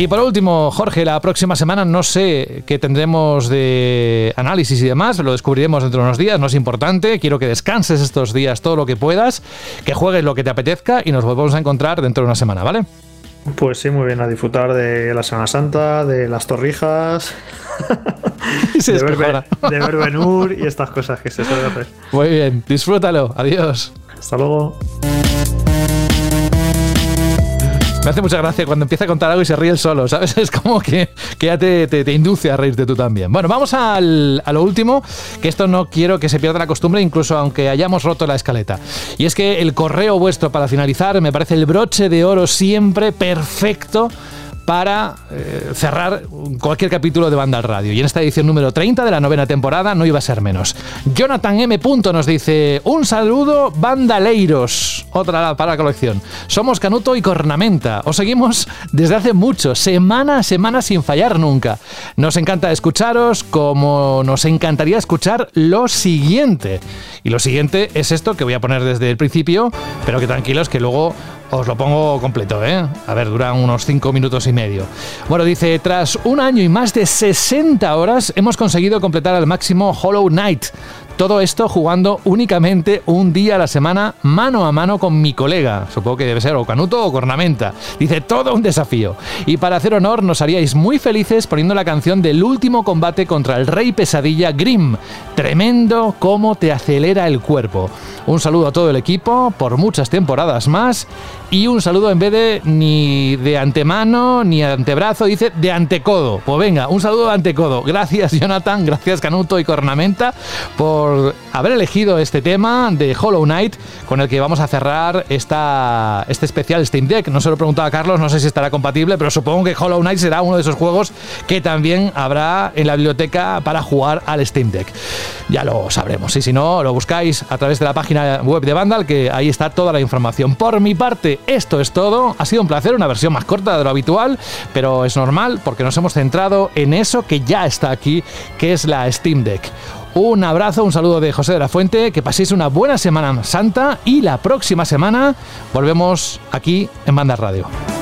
Y por último, Jorge, la próxima semana no sé qué tendremos de análisis y demás, lo descubriremos dentro de unos días, no es importante, quiero que descanses estos días todo lo que puedas, que juegues lo que te apetezca y nos volvemos a encontrar dentro de una semana, ¿vale? Pues sí, muy bien, a disfrutar de la Semana Santa, de las torrijas, (laughs) de, ver, de Benur y estas cosas que se suelen hacer. Muy bien, disfrútalo, adiós. Hasta luego. Me hace mucha gracia cuando empieza a contar algo y se ríe el solo, ¿sabes? (laughs) Es como que, ya te, induce a reírte tú también. Bueno, vamos al, a lo último, que esto no quiero que se pierda la costumbre, incluso aunque hayamos roto la escaleta. Y es que el correo vuestro para finalizar me parece el broche de oro siempre perfecto para eh, cerrar cualquier capítulo de Banda al Radio. Y en esta edición número 30 de la novena temporada no iba a ser menos. Jonathan M. nos dice: Un saludo, bandaleiros. Otra para la colección. Somos Canuto y Cornamenta. Os seguimos desde hace mucho, semana a semana sin fallar nunca. Nos encanta escucharos, como nos encantaría escuchar lo siguiente. Y lo siguiente es esto que voy a poner desde el principio, pero que tranquilos que luego Os lo pongo completo, ¿eh? A ver, duran unos 5 minutos y medio. Bueno, dice, tras un año y más de 60 horas hemos conseguido completar al máximo Hollow Knight. Todo esto jugando únicamente un día a la semana, mano a mano con mi colega. Supongo que debe ser o Canuto o Cornamenta. Dice, todo un desafío. Y para hacer honor, nos haríais muy felices poniendo la canción del último combate contra el Rey Pesadilla Grim. Tremendo cómo te acelera el cuerpo. Un saludo a todo el equipo por muchas temporadas más. Y un saludo en vez de ni de antemano ni antebrazo, dice de antecodo. Pues venga, un saludo de antecodo. Gracias Jonathan, gracias Canuto y Cornamenta por haber elegido este tema de Hollow Knight con el que vamos a cerrar esta, este especial Steam Deck. No se lo preguntaba a Carlos, no sé si estará compatible, pero supongo que Hollow Knight será uno de esos juegos que también habrá en la biblioteca para jugar al Steam Deck. Ya lo sabremos. Y si no, lo buscáis a través de la página web de Vandal, que ahí está toda la información. Por mi parte, esto es todo. Ha sido un placer, una versión más corta de lo habitual, pero es normal porque nos hemos centrado en eso que ya está aquí, que es la Steam Deck. Un abrazo, un saludo de José de la Fuente, que paséis una buena Semana Santa y la próxima semana volvemos aquí en Banda Radio.